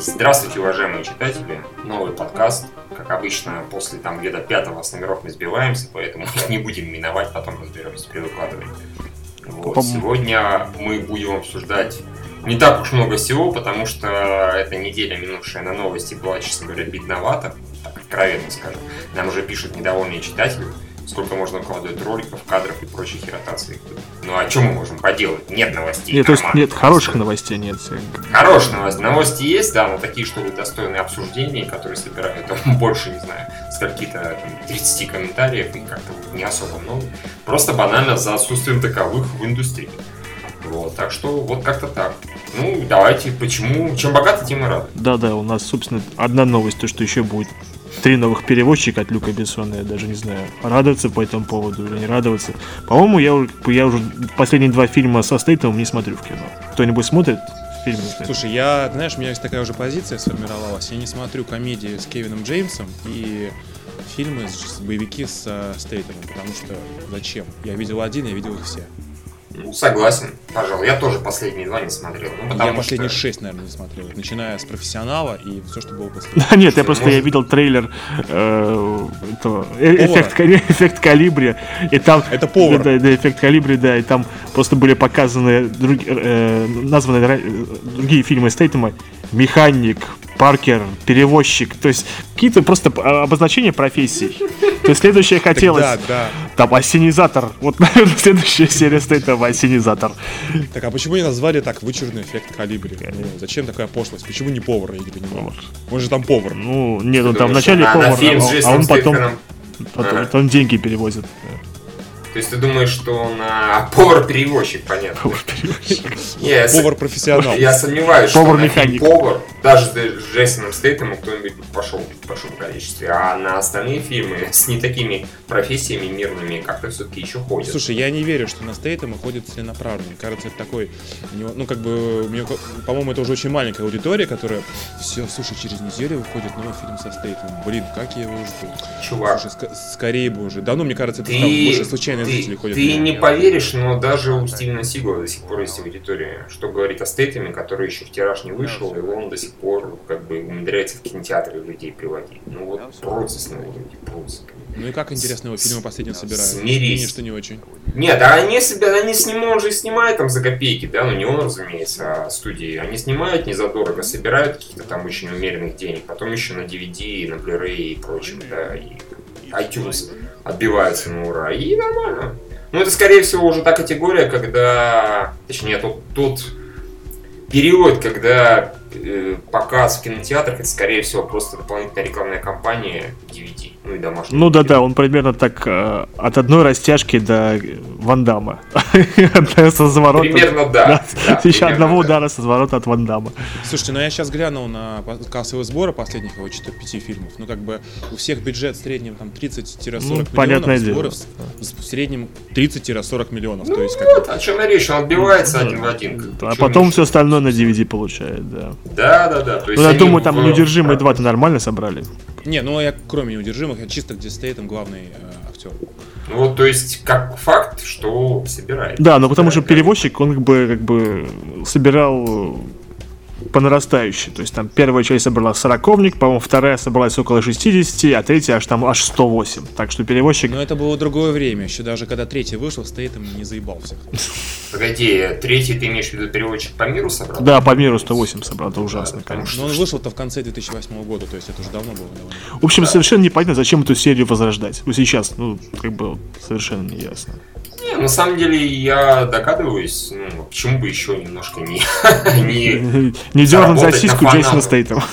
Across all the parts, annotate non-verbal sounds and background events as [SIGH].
Здравствуйте, уважаемые читатели. Новый подкаст. Как обычно, после там где-то пятого с номеров мы сбиваемся, поэтому [LAUGHS] не будем миновать, потом разберемся при выкладывании. Вот. Сегодня мы будем обсуждать не так уж много всего, потому что эта неделя, минувшая на новости, была, честно говоря, бедновата, так откровенно скажем. Нам уже пишут недовольные читатели сколько можно укладывать роликов, кадров и прочих ирротаций. Ну а что мы можем поделать? Нет новостей. Нет, то есть нет хороших новостей, нет. Хороших новостей. Новости есть, да, но такие, чтобы достойны обсуждения, которые собирают там [LAUGHS] больше, не знаю, скольки-то 30 комментариев и как-то не особо много. Просто банально за отсутствием таковых в индустрии. Вот, так что вот как-то так. Ну, давайте, почему? Чем богаты, тем и рады. Да-да, у нас, собственно, одна новость, то, что еще будет три новых переводчика от Люка Бессона, я даже не знаю, радоваться по этому поводу или не радоваться. По-моему, я, я уже последние два фильма со Стейтом не смотрю в кино. Кто-нибудь смотрит фильмы? Слушай, я, знаешь, у меня есть такая уже позиция сформировалась. Я не смотрю комедии с Кевином Джеймсом и фильмы, с, боевики с Стейтемом, потому что зачем? Я видел один, я видел их все. Ну, согласен, пожалуй. Я тоже последние два не смотрел. Ну, я последние что... шесть, наверное, не смотрел. Начиная с профессионала и все, что было после. [LAUGHS] Нет, я просто я видел трейлер э, э, [LAUGHS] эффект, калибри. И там, Это повар. Да, да, эффект калибри, да, и там просто были показаны друг, э, названы другие фильмы Стейтема. Механик, Паркер, перевозчик, то есть какие-то просто обозначения профессий. То есть следующее хотелось. Да, да. Там осенизатор. Вот, [LAUGHS] наверное, следующая серия стоит там осенизатор. Так, а почему не назвали так вычурный эффект калибри? Ну, зачем такая пошлость? Почему не повар, я не понимаю? Он же там повар. Ну, нет, он там вначале повар, а, а он потом, потом, потом деньги перевозит. То есть ты думаешь, что он а, повар-перевозчик, понятно? Повар-перевозчик. Повар-профессионал. Я сомневаюсь, что повар-механик. Повар, даже с Джейсоном Стейтом кто-нибудь пошел в большом количестве. А на остальные фильмы с не такими профессиями мирными как-то все-таки еще ходят. Слушай, я не верю, что на Стейтема ходит целенаправленно. Кажется, это такой, ну как бы, по-моему, это уже очень маленькая аудитория, которая, все, слушай, через неделю выходит новый фильм со Стейтемом. Блин, как я его жду. Чувак. Слушай, скорее бы уже. Да ну, мне кажется, это больше случайно ты, ходят. Ты не поверишь, но даже у Стивена Сигала до сих пор есть аудитория. Что говорит о Стейтеме, который еще в тираж не вышел, и он до сих пор как бы умудряется в кинотеатры людей приводить. Ну вот прутся с него люди, прутся. Ну и как интересно его фильмы последние собирают? Смирись. что не очень. Нет, а они себя, они снимают, он же снимает там за копейки, да, ну не он, разумеется, а студии. Они снимают не задорого, собирают каких-то там очень умеренных денег, потом еще на DVD, на Blu-ray и прочем, да, и iTunes отбиваются на ура. И нормально. Ну, это, скорее всего, уже та категория, когда... Точнее, тот, тот период, когда э, показ в кинотеатрах, это, скорее всего, просто дополнительная рекламная кампания DVD ну и домашний. Ну да-да, он примерно так э, от одной растяжки до Вандама. [LAUGHS] со зворота. Примерно да. да [LAUGHS] Еще одного удара со зворота от Вандама. Слушайте, ну я сейчас глянул на кассовые сборы последних его пяти фильмов. Ну как бы у всех бюджет в среднем там 30-40 ну, миллионов, сборов в среднем 30-40 миллионов. Ну, то есть, как... вот, о чем я речь, он отбивается один в один. А потом все остальное на DVD получает, да. Да, да, да. Ну я думаю, там неудержимые 2-то нормально собрали. Не, ну я кроме неудержимых, чисто где стоит там главный э, актер. Ну вот, то есть, как факт, что собирает. Да, но потому что перевозчик, он как бы, как бы собирал по нарастающей. То есть там первая часть собрала сороковник, по-моему, вторая собралась около 60, а третья аж там аж 108. Так что перевозчик... Но это было другое время, еще даже когда третий вышел, стоит и не заебал всех. Погоди, третий ты имеешь в виду переводчик по миру собрал? Да, по миру 108 собрал, это ужасно, да, конечно. Но он вышел-то в конце 2008 года, то есть это уже давно было. В общем, да. совершенно непонятно, зачем эту серию возрождать. Ну, сейчас, ну, как бы совершенно не ясно. На самом деле я догадываюсь, ну, почему бы еще немножко не... [LAUGHS] Не, не дернуть за сиську Джейсона Стейтема.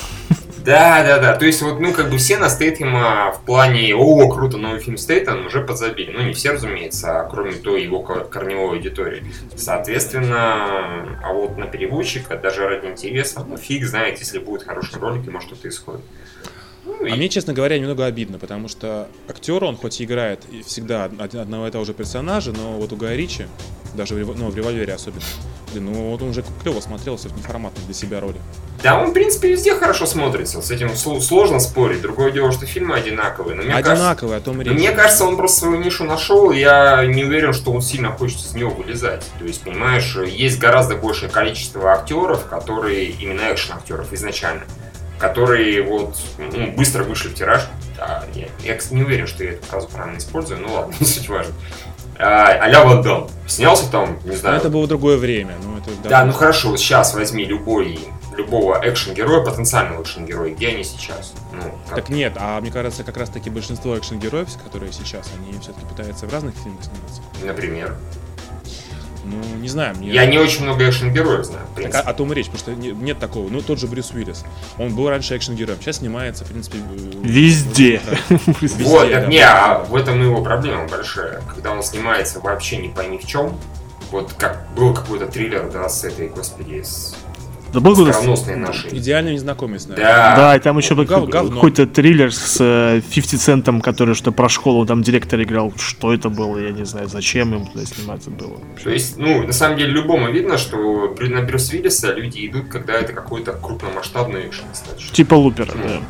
Да, да, да. То есть, вот, ну, как бы все на Стейтема в плане «О, круто, новый фильм Стейтем» уже подзабили. Ну, не все, разумеется, а кроме той его корневой аудитории. Соответственно, а вот на переводчика, даже ради интереса, ну, фиг знает, если будет хороший ролик, и может что-то исходит. Ну, а мне, честно говоря, немного обидно, потому что актер, он хоть и играет всегда одного и того же персонажа, но вот у Гая Ричи, даже в, ну, в «Револьвере» особенно, Уизли, но вот он уже клево смотрелся в неформатной для себя роли. Да, он, в принципе, везде хорошо смотрится. С этим сло- сложно спорить. Другое дело, что фильмы одинаковые. Но мне кажется, Одинаковый, о том речь. мне кажется, он просто свою нишу нашел, я не уверен, что он сильно хочет из него вылезать. То есть, понимаешь, есть гораздо большее количество актеров, которые, именно экшен-актеров изначально, которые вот ну, быстро вышли в тираж. А, я, я, кстати, не уверен, что я эту фразу правильно использую, ну ладно, [LAUGHS] не суть важно. А, а-ля Ван Дам. Снялся там, не Но знаю, это было другое время. Ну, это, да, ну хорошо, вот сейчас возьми любой, любого экшен-героя, потенциального экшен-героя, где они сейчас? Ну, как- Так нет, а мне кажется, как раз таки большинство экшен-героев, которые сейчас, они все-таки пытаются в разных фильмах сниматься. например. Ну, не знаю, мне... Я не очень много экшен-героев знаю, в Так, принципе. о, о том и речь, потому что не- нет такого. Ну, тот же Брюс Уиллис. Он был раньше экшен-героем, сейчас снимается, в принципе... э, Везде. [LAUGHS] Вот, везде, так да. не, а в этом его проблема большая. Когда он снимается вообще не пойми в чем, вот как был какой-то триллер, да, с этой, господи, с Да был нашей. Идеальный незнакомец, наверное. Да, Да, и там еще был Гов- какой-то триллер с э, 50 центом, который что про школу, там директор играл. Что это было, я не знаю, зачем им туда сниматься было. То есть, ну, на самом деле, любому видно, что на Брюс Уиллиса люди идут, когда это какой-то крупномасштабный экшен. Типа Лупера, Ну, да.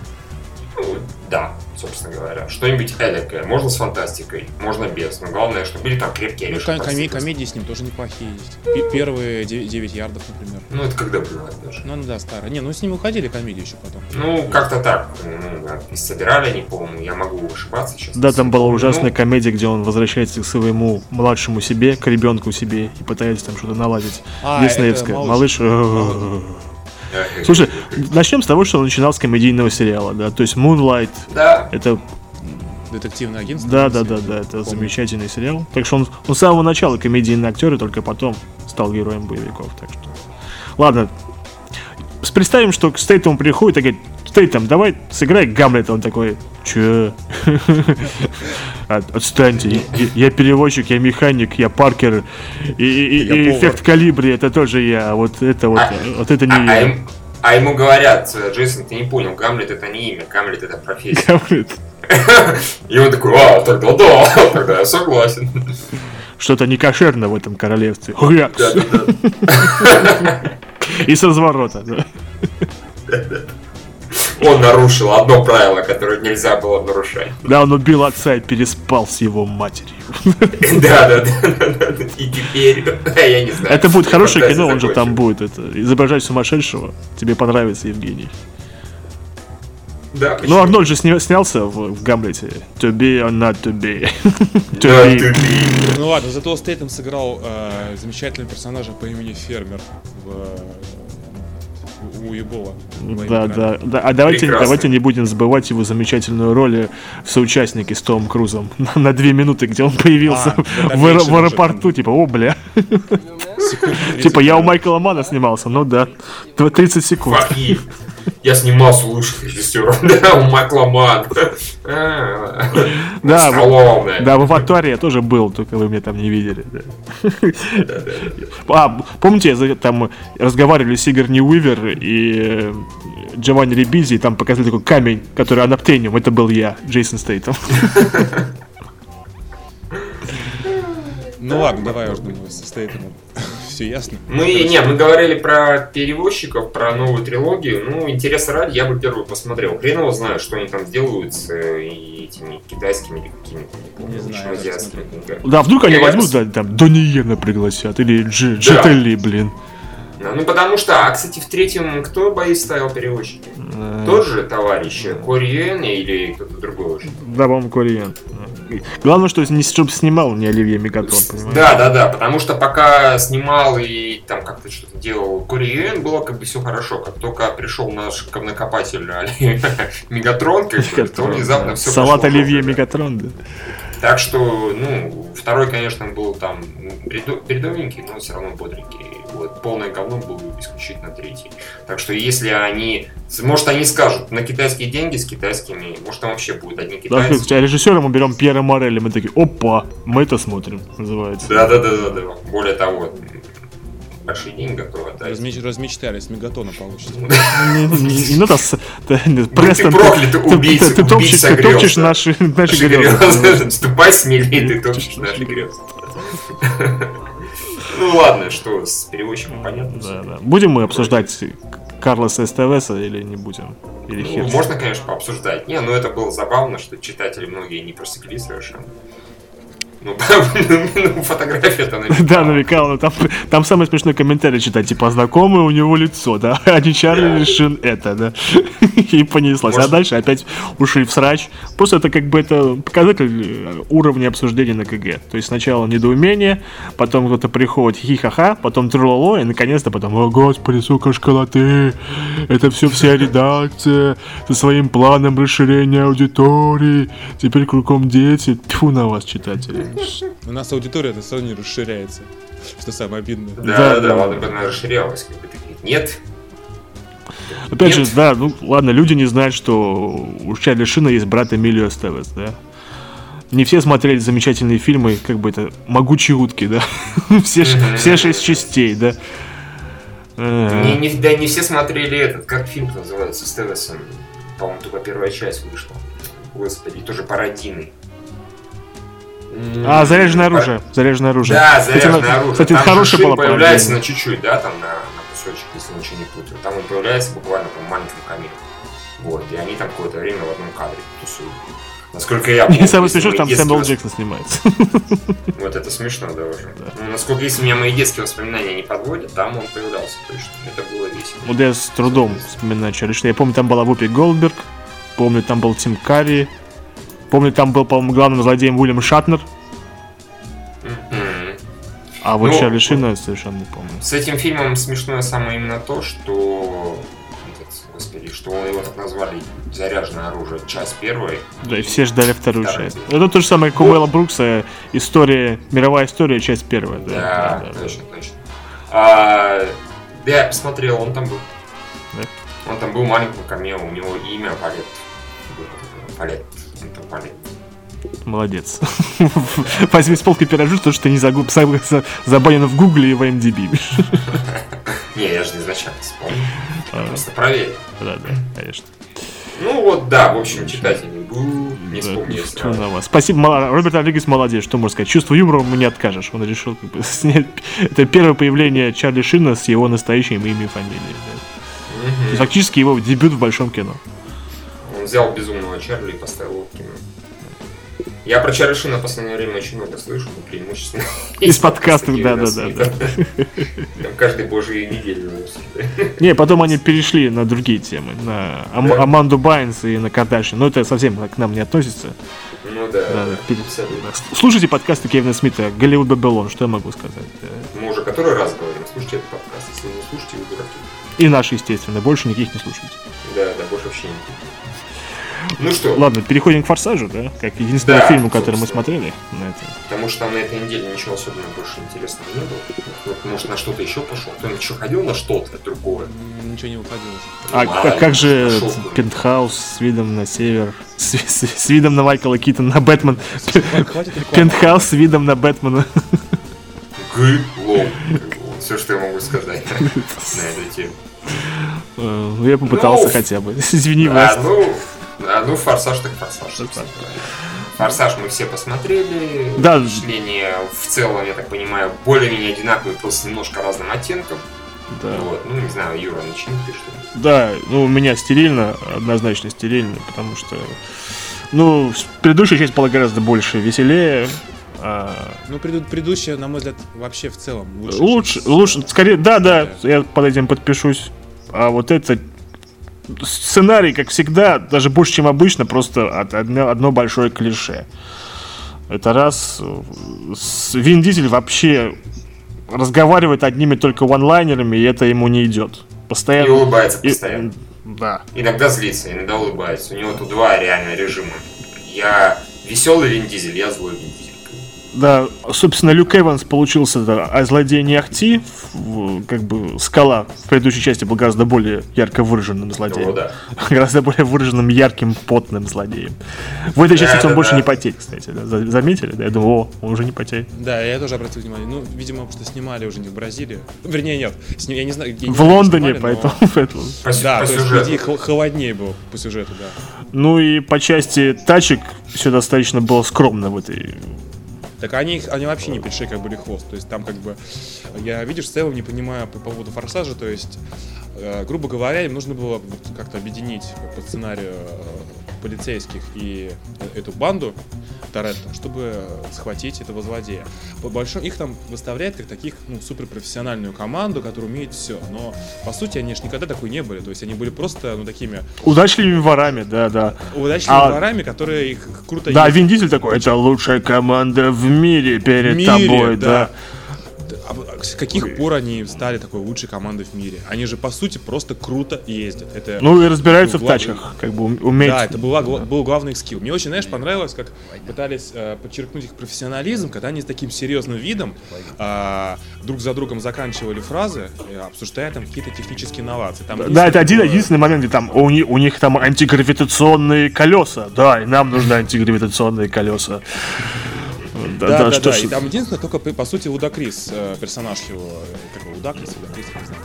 Ну, да, собственно говоря. Что-нибудь эдакое. Можно с фантастикой, можно без. Но главное, чтобы были там крепкие Ну, ком- комедии с ним тоже неплохие есть. Пе- Первые 9 ярдов, например. Ну, это когда было даже. Ну, ну да, старые. Не, ну с ним выходили комедии еще потом. Ну, как-то так. Ну, да, и собирали они, по-моему. Я могу ошибаться сейчас. Да, там была ужасная Ну, комедия, где он возвращается к своему младшему себе, к ребенку себе и пытается там что-то наладить. А, Диснеевская. это Малыш. малыш. Слушай, начнем с того, что он начинал с комедийного сериала, да. То есть Moonlight, Да, это Детективное агентство. Да, да, да, да, это помню. замечательный сериал. Так что он, он с самого начала комедийный актер, и только потом стал героем боевиков. Так что. Ладно. Представим, что к Стейтому приходит и говорит, Стейтом, давай сыграй Гамлета. Он такой, че? [LAUGHS] От- Отстаньте, я, я переводчик, я механик, я Паркер, и, и- и- Я и повар. эффект калибри, это тоже я, вот это вот, А- вот это не а, а я. им- а ему говорят, Джейсон, ты не понял, Гамлет это не имя, Гамлет это профессия. Гамлет. [LAUGHS] И он такой, а, тогда да, [LAUGHS] тогда я согласен. Что-то не кошерно в этом королевстве. [LAUGHS] И с разворота. да. Он нарушил одно правило, которое нельзя было нарушать. Да, он убил отца и переспал с его матерью. [LAUGHS] Да, да, да, да, да. И теперь, я не знаю. Это будет хорошее кино, он же там будет это, изображать сумасшедшего. Тебе понравится, Евгений. Да, Ну? Арнольд же сня- снялся в, в Гамлете. To be or not to be. To Да, be. ты- ты- Ну ладно, зато Стейтем сыграл э, замечательного персонажа по имени Фермер в, у Ебова. Да, да, да. А давайте, Прекрасно. давайте не будем забывать его замечательную роль в соучастнике с Томом Крузом. [LAUGHS] На, на две минуты, где он появился А, в, да, в уже аэропорту. Типа, о, бля. [LAUGHS] Типа, я у Майкла Мана снимался. Ну да. Тв- 30 секунд. You. Я снимался лучших режиссеров, [LAUGHS] да, у Майкла Манн. А, Да. Да, в аватаре я тоже был, только вы меня там не видели. А, помните, там разговаривали с Игорь Уивер и э, Джованни Рибизи, и там показали такой камень, который анаптениум. Это был я, Джейсон Стейтом. Ну ладно, давай уже думаю, со Стейтемом. Все ясно. Мы, не, мы говорили про перевозчиков, про новую трилогию. Ну, интереса ради, я бы первую посмотрел. Хрен его знает, что они там сделают с э, этими китайскими или какими-то, не помню, Не знаю, азиатскими. Да, вдруг они Я возьмут, да, там, Дониена пригласят, или Дж- Джет Ли, блин. Ну, ну, потому что, а, кстати, в третьем кто бои ставил перевозчики? Э, Тот же товарищ э, Кори Юэн или кто-то другой уже? Да, по-моему, Кориен. Главное, что не чтобы снимал не Оливье Мегатон, понимаешь? Да, да, да, потому что пока снимал и там как-то что-то делал Кори Юэн, было как бы все хорошо. Как только пришел наш говнокопатель Али- [LAUGHS] Мегатрон, как то внезапно все Салат Оливье Мегатрон, да. Так что, ну, второй, конечно, был там бредо- бредовенький, но все равно бодренький. Вот, полное говно был исключительно третий. Так что если они... Может, они скажут, на китайские деньги с китайскими, может, там вообще будет одни Да, китайцы. а режиссером мы берем Пьера Морелли, мы такие, опа, мы это смотрим, называется. Да, да, да, да, да. Более того, большие деньги готовы отдать. Размеч- размечтались, мегатона получится. С- да, Ну, ты Престон, ты, убийца ты топчешь наши, грезы. Ступай смелее, ты топчешь наши грезы. Ну ладно, что с переводчиком понятно. Да, да. Будем мы обсуждать Карлоса СТВСа или не будем? Или Ну, можно, конечно, пообсуждать. Не, ну это было забавно, что читатели многие не просекли совершенно. [LAUGHS] Ну, ну, фотография-то Да, намекал, но там, там самый смешной комментарий читать, типа, знакомое у него лицо, да, [LAUGHS] а не Чарли Шин это, да, [LAUGHS] и понеслась. А Может- дальше опять ушли в срач. Просто это как бы это показатель э, уровня обсуждения на КГ. То есть сначала недоумение, потом кто-то приходит хихаха, потом трололо, и наконец-то потом, о господи, сука, школоты, это все вся редакция со своим планом расширения аудитории, теперь кругом дети, тьфу на вас, читатели. У нас аудитория это сразу не расширяется. Что самое обидное. Да, Да, да, ладно бы она расширялась, как бы такие. Нет, Опять Нет. же, да, ну ладно, люди не знают, что у Чарли Шина есть брат Эмилио Эстевес, да. Не все смотрели замечательные фильмы, как бы это «Могучие утки», да. [LAUGHS] все, все шесть частей, да. Э, не, не, да, не все смотрели этот, как фильм называется, с Тевесом. По-моему, только первая часть вышла. Господи, тоже пародийный. А, «Заряженное оружие», «Заряженное оружие». Да, Кстати, заряженное на- оружие. Кстати, там была Шин появляется на чуть-чуть, да, там на, на кусочек, если ничего не путаю. Там он появляется буквально там маленьким камером. Вот, и они там какое-то время в одном кадре тусуют. Насколько я помню. И самое смешное, там Сэмюэл Джексон снимается. Вот это смешно, да, уже. Ну, насколько, если меня мои детские воспоминания не подводят, там он появлялся точно. Это было весело. Вот я с трудом вспоминаю Шина. Я помню, там была Вупи Голдберг, помню, там был Тим Карри, помню, там был, по-моему, главным злодеем Уильям Шатнер, а вот Ну, Чарли Шина совершенно не помню. С этим фильмом смешное самое именно то, что... Господи, что его так назвали «Заряженное оружие», часть первой. Да, и все ждали вторую Вторая. часть. Это то же самое, как у Уэлла Брукса, история, мировая история, часть первая. Да, Да, да, да, да. точно, точно. А, да, я посмотрел, он там был. Да? Он там был маленьким камео, у него имя Палет. Палет. Палет. Молодец. [LAUGHS] Возьми с полки пирожу, то, что ты не загуб, за- забанен в Гугле и в MDB. [LAUGHS] Не, я же изначально вспомнил. Просто проверил. Да, да, конечно. Ну вот, да, в общем, читатели, бу, не Да, вспомнили тьфу сразу. на вас. Спасибо, Роберт Родригес молодец, что можно сказать. Чувство юмора ему не откажешь. Он решил как бы, [LAUGHS] снять... Это первое появление Чарли Шина с его настоящим именем и фамилией. да. Мгм. Фактически его дебют в большом кино. Взял безумного Чарли и поставил его в кино. Я про Чарли в последнее время очень много слышу, но преимущественно Из подкастов, да-да-да, СМИ, да. Там каждый божий неделю. Не, потом они перешли на другие темы, на Ам- Да? Аманду Байнс и на Кардашьян. Но это совсем к нам не относится. Ну да, Да, да, да, да. Слушайте подкасты Кевина Смита «Голливуд Бабилон», что я могу сказать. да. Мы уже который раз говорим, слушайте этот подкаст. Если не слушаете, вы дураки. И наши, естественно, больше никаких не слушайте. Да, да, больше вообще не Ну что, Ладно, переходим к «Форсажу», да? Как единственный Да, фильм, который мы смотрели на это. потому что на этой неделе ничего особенно больше интересного не было. Вот, может, на что-то еще пошел. Кто-нибудь еще ходил на что-то другое? Ничего не выходило. А, Ну, а как же пошел пентхаус с видом на север, с, с- с видом на Майкла Китона, на Бэтмен, [LAUGHS] пентхаус с видом на Бэтмена. Гылом. Все, что я могу сказать на [LAUGHS] эту тему. Э, Ну, я попытался Ну, хотя бы. [LAUGHS] Извини, А, Васт. ну, а, ну, форсаж так форсаж. Форсаж мы все посмотрели. Да. Впечатления в целом, я так понимаю, более-менее одинаковые, просто немножко разным оттенком. Да. Вот. Ну, не знаю, Юра, начни ты что ли? Да, ну у меня стерильно, однозначно стерильно, потому что, ну, предыдущая часть была гораздо больше веселее. а, Ну, преду- предыдущая, на мой взгляд, вообще в целом лучше. лучше, чем- лучше, скорее, да, да, я под этим подпишусь. А вот это сценарий, как всегда, даже больше, чем обычно, просто одно, одно большое клише. Это раз. Вин Дизель вообще разговаривает одними только ванлайнерами, и это ему не идет. И Постоянно. улыбается и- постоянно. да. Иногда злится, иногда улыбается. У него тут два реально режима. Я веселый Вин Дизель, я злой Вин Дизель. Да, собственно, Люк Эванс получился да, а злодей не ахти, как бы скала в предыдущей части был гораздо более ярко выраженным злодеем. О, да. [LAUGHS] Гораздо более выраженным, ярким, потным злодеем. В этой части Да, он да, больше да. не потеет, кстати. да. За- Заметили? Да, я думаю, о, он уже не потеет. Да, я тоже обратил внимание. Ну, видимо, потому что снимали уже не в Бразилии. Вернее, нет. Сни- Я не знаю, где В Лондоне, снимали, но- поэтому, [LAUGHS] поэтому. По, Да, по то есть, сюжету. хол- холоднее было по сюжету, да. Ну и по части тачек все достаточно было скромно в этой Так они, они вообще не пришли как были хвост. То есть там как бы, я, видишь, в целом не понимаю по поводу форсажа, то есть, грубо говоря, им нужно было как-то объединить по сценарию э, полицейских и э, эту банду Торетто, чтобы схватить этого злодея. По большому, их там выставляют как таких, ну, суперпрофессиональную команду, которая умеет все. Но, по сути, они же никогда такой не были. То есть они были просто, ну, такими Удачливыми ворами, да, да. удачными А- ворами, которые их круто Да. Вин Дизель такой, это лучшая команда в мире перед мире, тобой, да. А С каких пор они стали такой лучшей командой в мире? Они же, по сути, просто круто ездят. Это, Ну и разбираются в тачках, как бы ум- уметь. Да, это была, гла- был главный их скилл. Мне очень, знаешь, понравилось, как пытались э, подчеркнуть их профессионализм, когда они с таким серьезным видом а, друг за другом заканчивали фразы, э, обсуждая там какие-то технические инновации. Там Да, это один было- единственный момент, где там у, ни- у них там антигравитационные колеса. Да, и нам нужны антигравитационные колеса. Да, да, да, что ж- И там единственное, только, по сути, Лудакрис, э, персонаж его, э, как его, Лудакрис, Лудакрис, я не знаю.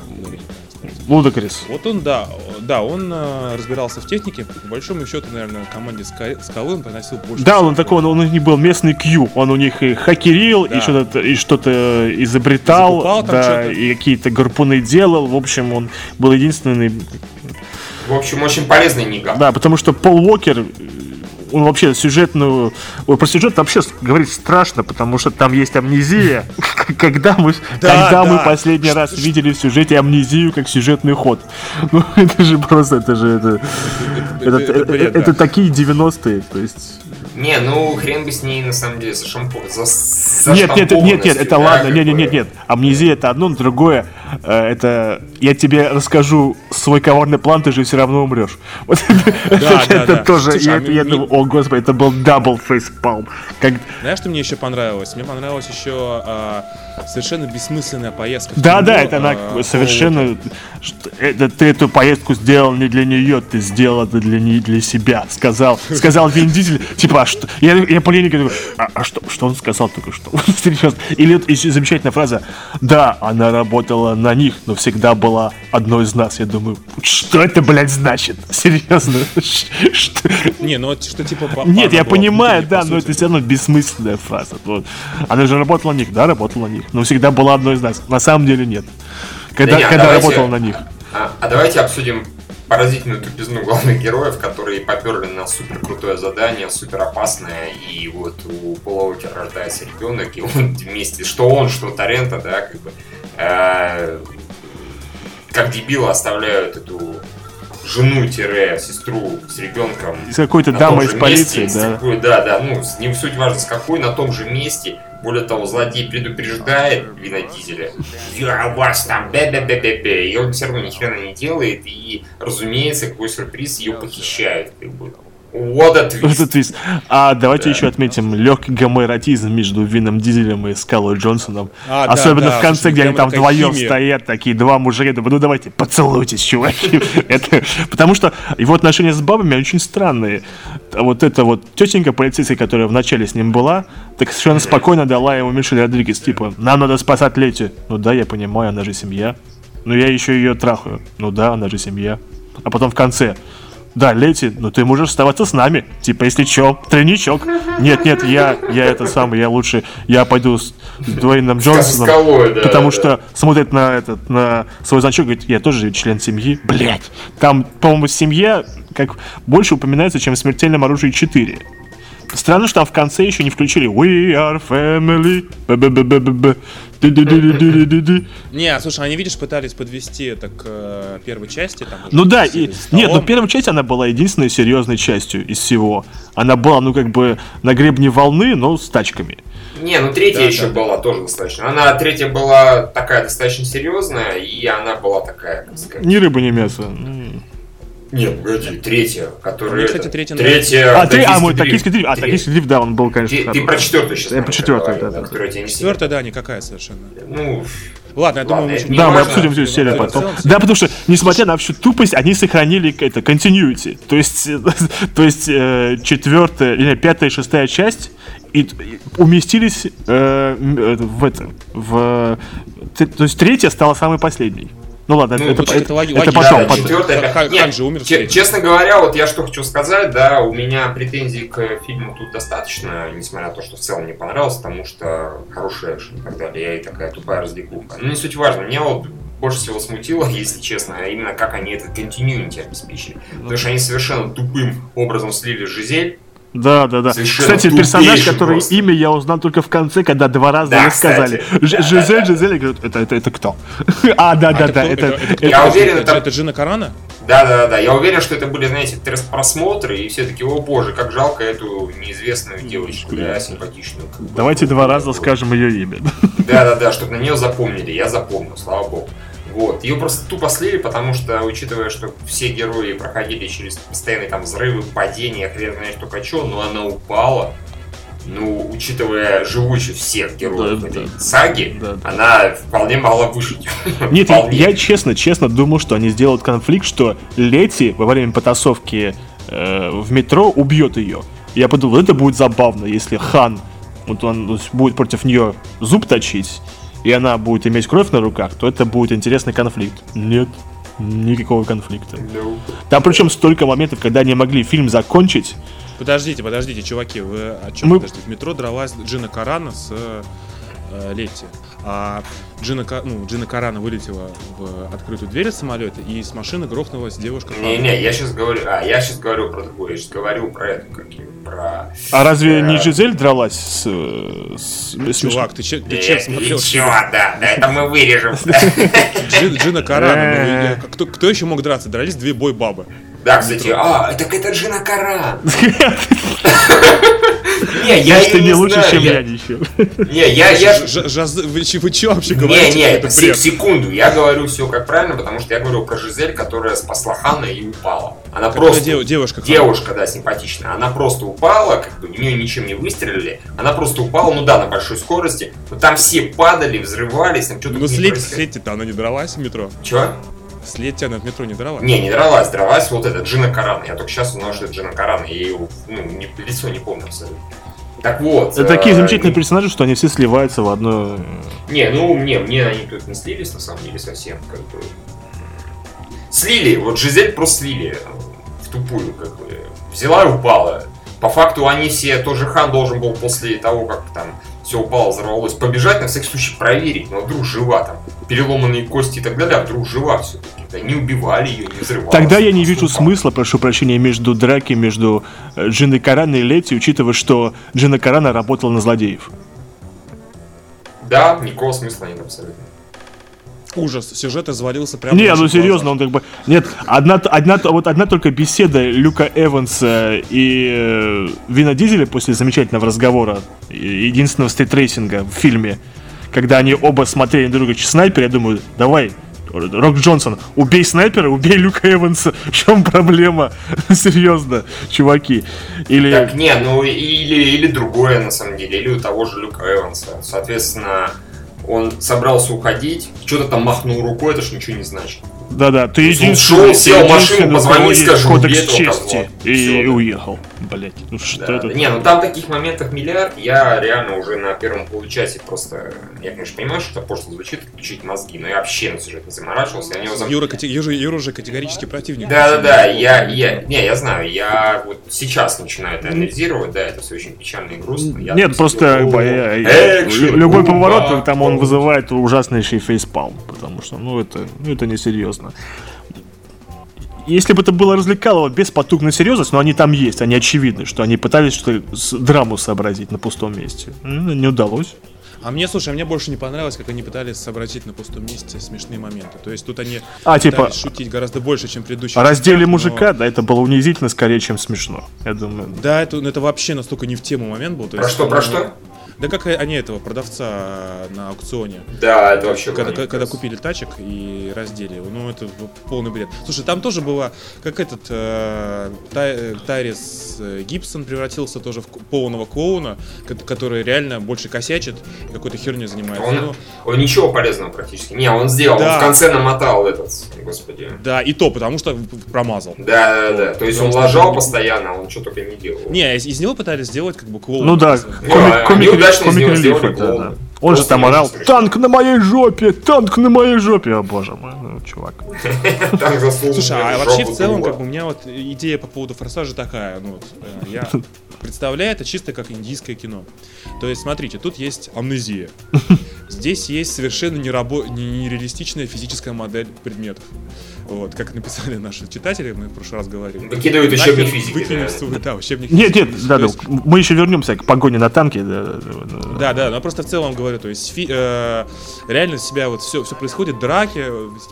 Лудакрис. Вот он, да, да, он э, разбирался в технике. По большому счету, наверное, команде Ска- Скалы он приносил больше. Да, он такой, он, он у них был местный Q, он у них и хакерил, Да. и что-то и что-то изобретал, Закупал да, что-то. и какие-то гарпуны делал. В общем, он был единственный. В общем, очень полезный нигга. Да, потому что Пол Уокер, он вообще сюжетную... Ой, про сюжет вообще говорить страшно, потому что там есть амнезия. [LAUGHS] Когда мы, Да, когда мы да. последний раз видели в сюжете амнезию как сюжетный ход? [LAUGHS] Ну, это же просто, это же... Это, это, это- это бред, это да. такие 90-е, то есть... Не, ну хрен бы с ней на самом деле зашампо... за, за Нет, нет, нет, нет, это да, ладно, нет, нет, нет, нет. Амнезия это одно, но другое. Э, Это я тебе расскажу свой коварный план, ты же все равно умрешь. [LAUGHS] Вот это- тоже. Я думал, о господи, это был double facepalm. Знаешь, что мне еще понравилось? Мне понравилась еще а, совершенно бессмысленная поездка. Да, да, это она а, совершенно. это, ты эту поездку сделал не для нее, ты сделал это для не для себя. Сказал, сказал Вин Дизель, типа, а что? Я, я по линии говорю, а, а что, что он сказал только что? [LAUGHS] Или замечательная фраза. Да, она работала на них, но всегда была одной из нас. Я думаю, что это, блядь, значит? Серьезно? Не, ну вот что типа... Нет, я понимаю, да, по но это все равно бессмысленная фраза. Вот. Она же работала на них, да, работала на них, но всегда была одной из нас. На самом деле нет. Когда, а когда давайте- работала на них. А, а давайте обсудим поразительную тупизну главных героев, которые поперли на супер крутое задание, супер опасное, и вот у Пола Уокера рождается ребенок, и он вместе, что он, что Торрента, да, как бы, э, как дебилы оставляют эту жену-сестру с ребенком С какой-то дамой из полиции, месте, да. какой- да, да, ну, с- не суть важно, с какой, на том же месте. Более того, злодей предупреждает Вина Дизеля, я вас там, бе-бе-бе-бе-бе, и он все равно ни хрена не делает, и, разумеется, какой сюрприз, ее похищают, как бы. What a twist. Это твист. А давайте Да. еще отметим легкий гомоэротизм между Вином Дизелем и Скалой Джонсоном. А, да, Особенно да, в конце, слушай, где они там вдвоем химия. стоят, такие два мужика. Ну давайте, поцелуйтесь, чуваки. [LAUGHS] Это, потому что его отношения с бабами очень странные. Вот эта вот тетенька полицейская, которая вначале с ним была, так совершенно спокойно дала ему Мишель Родригес, типа, нам надо спасать Лети. Ну да, я понимаю, она же семья. Но я еще ее трахаю. Ну да, она же семья. А потом в конце. Да, Лети, ну ты можешь оставаться с нами. Типа, если чё, тройничок. Нет, нет, я, я это самый, я лучше, я пойду с, с Дуэйном Джонсоном. скалой, да, потому да, что смотрит на этот, на свой значок, говорит, я тоже член семьи. Блять. Там, по-моему, семья как больше упоминается, чем в смертельном оружии 4. Странно, что там в конце еще не включили We are family. Не, слушай, они, видишь, пытались подвести это к э, первой части. Там, Ну да, и, нет, но первая часть, она была единственной серьезной частью из всего. Она была, ну, как бы, на гребне волны, но с тачками. Не, ну третья Да, еще да. была тоже достаточно. Она третья была такая достаточно серьезная, и она была такая, как сказать. Ни рыба, ни мясо. Нет, погоди, третья, которая. Мне, кстати, третья Третья. А, ты, а, мой токийский дрифт. А, Три. токийский дрифт, да, он был, конечно. Ты, ты про четвертую сейчас. Я про четвертую, да, да. Четвертая, да, никакая совершенно. Ну, Ладно, я думаю, Ладно, мы Да, мы важно. обсудим всю серию потом. целом, Да, потому что, несмотря на всю тупость, они сохранили это continuity. То есть, э, [LAUGHS] то есть э, четвертая, или пятая и шестая часть и, и уместились э, э, в это, в, то есть третья стала самой последней. Ну ладно, Ну, это, это, это логи- это потом. Да, потом. четвертый, Хан- опять- Хан Нет, же умер че-. Честно говоря, вот я что хочу сказать, да, у меня претензий к фильму тут достаточно, несмотря на то, что в целом мне понравилось, потому что хороший экшен и так далее, я и такая тупая развлекуха. Но не суть важно, меня вот больше всего смутило, если честно, а именно как они этот continuity обеспечили. Потому что они совершенно тупым образом слили Жизель, Да, да, да. Совершенно Кстати, персонаж, который просто. имя я узнал только в конце, когда два раза Да, мне сказали. Ж- Да, Жизель, да, Жизель, я говорю, это, это, это кто? [LAUGHS] А, да, да, это да, кто- это... это- это- Я это- уверен, это- это- Это Джина Карана? Да, да, да. Я уверен, что это были, знаете, тест-просмотры, и все таки о боже, как жалко эту неизвестную девочку, да, симпатичную. Давайте два раза скажем ее имя. [LAUGHS] Да, да, да, чтобы на нее запомнили. Я запомнил, слава богу. Вот. Ее просто тупо слили, потому что, учитывая, что все герои проходили через постоянные там взрывы, падения, хрен знает что что, но она упала. Ну, учитывая живучесть всех героев Да, этой да. саги, Да, да. она вполне могла выжить. [LAUGHS] Нет, я, Вполне. я честно, честно думал, что они сделают конфликт, что Лети во время потасовки э, в метро убьет ее. Я подумал, это будет забавно, если Хан вот он будет против нее зуб точить, и она будет иметь кровь на руках, то это будет интересный конфликт. Нет, никакого конфликта. Ну, Там причем столько моментов, когда они могли фильм закончить. Подождите, подождите, чуваки, вы о чем? Мы- Подождите, в метро дралась Джина Карана с э, Летти. А Джина, ну, Джина Карана вылетела в открытую дверь самолета, и с машины грохнулась девушка. Не-не, я сейчас говорю, а, я сейчас говорю про другое, я сейчас говорю про это, как про... А разве не Э, Жизель дралась с... э, с- с- Чувак, ты, че, ты Э, чем и смотрел? чё, да, да, это мы вырежем. [LAUGHS] Джин- Джина Карана. ну, Э. кто, кто еще мог драться? Дрались две бой-бабы. Да, кстати, а, так это Джина Каран. [LAUGHS] Не, я ты не не лучше, чем я- ничего. Не, я, я... Вы, че- вы че вообще говорите? Не, не, секунду, я говорю все как правильно, потому что я говорю про Жизель, которая спасла Хана и упала. Она просто... дев- девушка. Девушка, да, симпатичная. Она просто упала, как бы в нее ничем не выстрелили. Она просто упала, ну да, на большой скорости. Но там все падали, взрывались, там что-то Ну, с Летти-то она не дралась в метро. Чего? С Летти она в метро не дралась. Не, не дралась, дралась вот эта Джина Карана. Я только сейчас узнал, что это Джина Карана. Я ее, ну, не- лицо не помню абсолютно. Так вот. Это такие э, замечательные персонажи, что они все сливаются в одно... Не, ну, не, мне они тут не слились, на самом деле, совсем, как бы. Слили, вот Жизель просто слили э, в тупую, как бы. Взяла и упала. По факту они все, тоже Хан должен был после того, как там все упало, взорвалось, побежать, на всякий случай проверить, но вдруг жива там, переломанные кости и так далее, а вдруг жива все-таки. Да, не убивали ее, не взрывали. Тогда я не вижу смысла, прошу прощения, между драки между э, Джиной Караной и Лети, учитывая, что Джина Карана работала на злодеев. Да, никакого смысла нет абсолютно. Ужас, сюжет развалился прямо Не, ну серьезно, он как бы... Нет, одна, одна, вот одна только беседа Люка Эванса и э, Вина Дизеля после замечательного разговора, единственного стритрейсинга в фильме, когда они оба смотрели друг друга через снайпер, я думаю, давай, Рок Джонсон, убей снайпера, убей Люка Эванса. В чем проблема? [LAUGHS] Серьезно, чуваки. Или... Так, не, ну или, или другое, на самом деле, или у того же Люка Эванса. Соответственно, он собрался уходить, что-то там махнул рукой, это ж ничего не значит. Да-да, ты Он единственный, ушел, сел в машину, позвонил, скажи, кодекс чести. И, Всё, и да. уехал. Блять, ну что Да, это? Не, ну там таких моментов миллиард. Я реально уже на первом получасе просто... Я, конечно, понимаю, что это пошло звучит, отключить мозги, но я вообще на сюжет не заморачивался. Я него зам- Юра, кате- Юра, Юра же категорически противник. Да, да, да, я, я, не, я знаю, я вот сейчас начинаю это анализировать, да, это все очень печально и грустно. Я Нет, просто э, «О, э, экшен, лю- любой поворот там он бум». вызывает ужаснейший фейспалм, потому что, ну это, ну это несерьезно. Если бы это было развлекалово без потуг на серьезность, но они там есть, они очевидны, что они пытались что с- драму сообразить на пустом месте. Ну, Не удалось. А мне, слушай, а мне больше не понравилось, как они пытались сообразить на пустом месте смешные моменты. То есть тут они А, типа, пытались шутить гораздо больше, чем предыдущие. О разделе мужика, да, это было унизительно скорее, чем смешно. Я думаю. Да, это, это вообще настолько не в тему момент был. То Про есть, что, про что? Да как они этого продавца на аукционе. Да, это вообще... Когда, когда некрасиво. купили тачек и раздели его. Ну, это полный бред. Слушай, там тоже было, как этот э, Тай- э, Тайрис э, Гибсон превратился тоже в полного клоуна, ко- который реально больше косячит и какой-то херней занимается. Он, Ну, он ничего полезного практически. Не, он сделал, Да. он в конце намотал этот, господи. да, и то, потому что промазал. Да, да, да. То есть он Потому что лажал он- постоянно, а он что только не делал. Не, из, из него пытались сделать как бы клоуна. Ну да, Ну, комик, они комик, удачно из него сделали да, клоуна. да. Он же там орал, танк на моей жопе, танк на моей жопе, о боже мой. ну. чувак. [LAUGHS] Слушай, а вообще в целом, как бы у меня вот идея по поводу форсажа такая, ну, вот, э, я [LAUGHS] представляю это чисто как индийское кино. То есть, смотрите, тут есть амнезия. [LAUGHS] Здесь есть совершенно нереалистичная физическая модель предметов. Вот, как написали наши читатели, мы в прошлый раз говорили. Выкидывают учебник физики. выкинем да. свой- да, учебник Нет, физики. нет, да, да, есть- мы еще вернемся к погоне на танке. да, да, да. Но просто в целом говорю, то есть фи- э, реально себя вот все, все происходит, драки,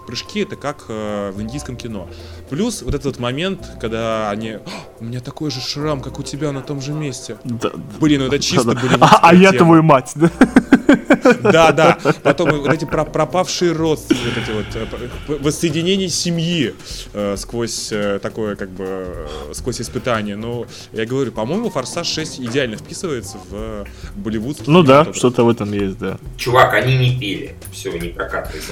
прыжки, это как э, в индийском кино. Плюс вот этот вот момент, когда они, «А, у меня такой же шрам, как у тебя на том же месте. Да, Блин, ну это чисто да, да. были. А, а я твою мать, да? [LAUGHS] Да, да. Потом вот эти про- пропавшие родственники, вот эти вот э, воссоединение семьи э, сквозь э, такое как бы сквозь испытание. Но я говорю, по-моему, Форсаж 6 идеально вписывается в болливудский. Ну да, что-то в этом есть, да. Чувак, они не пили. Все, не прокатывается.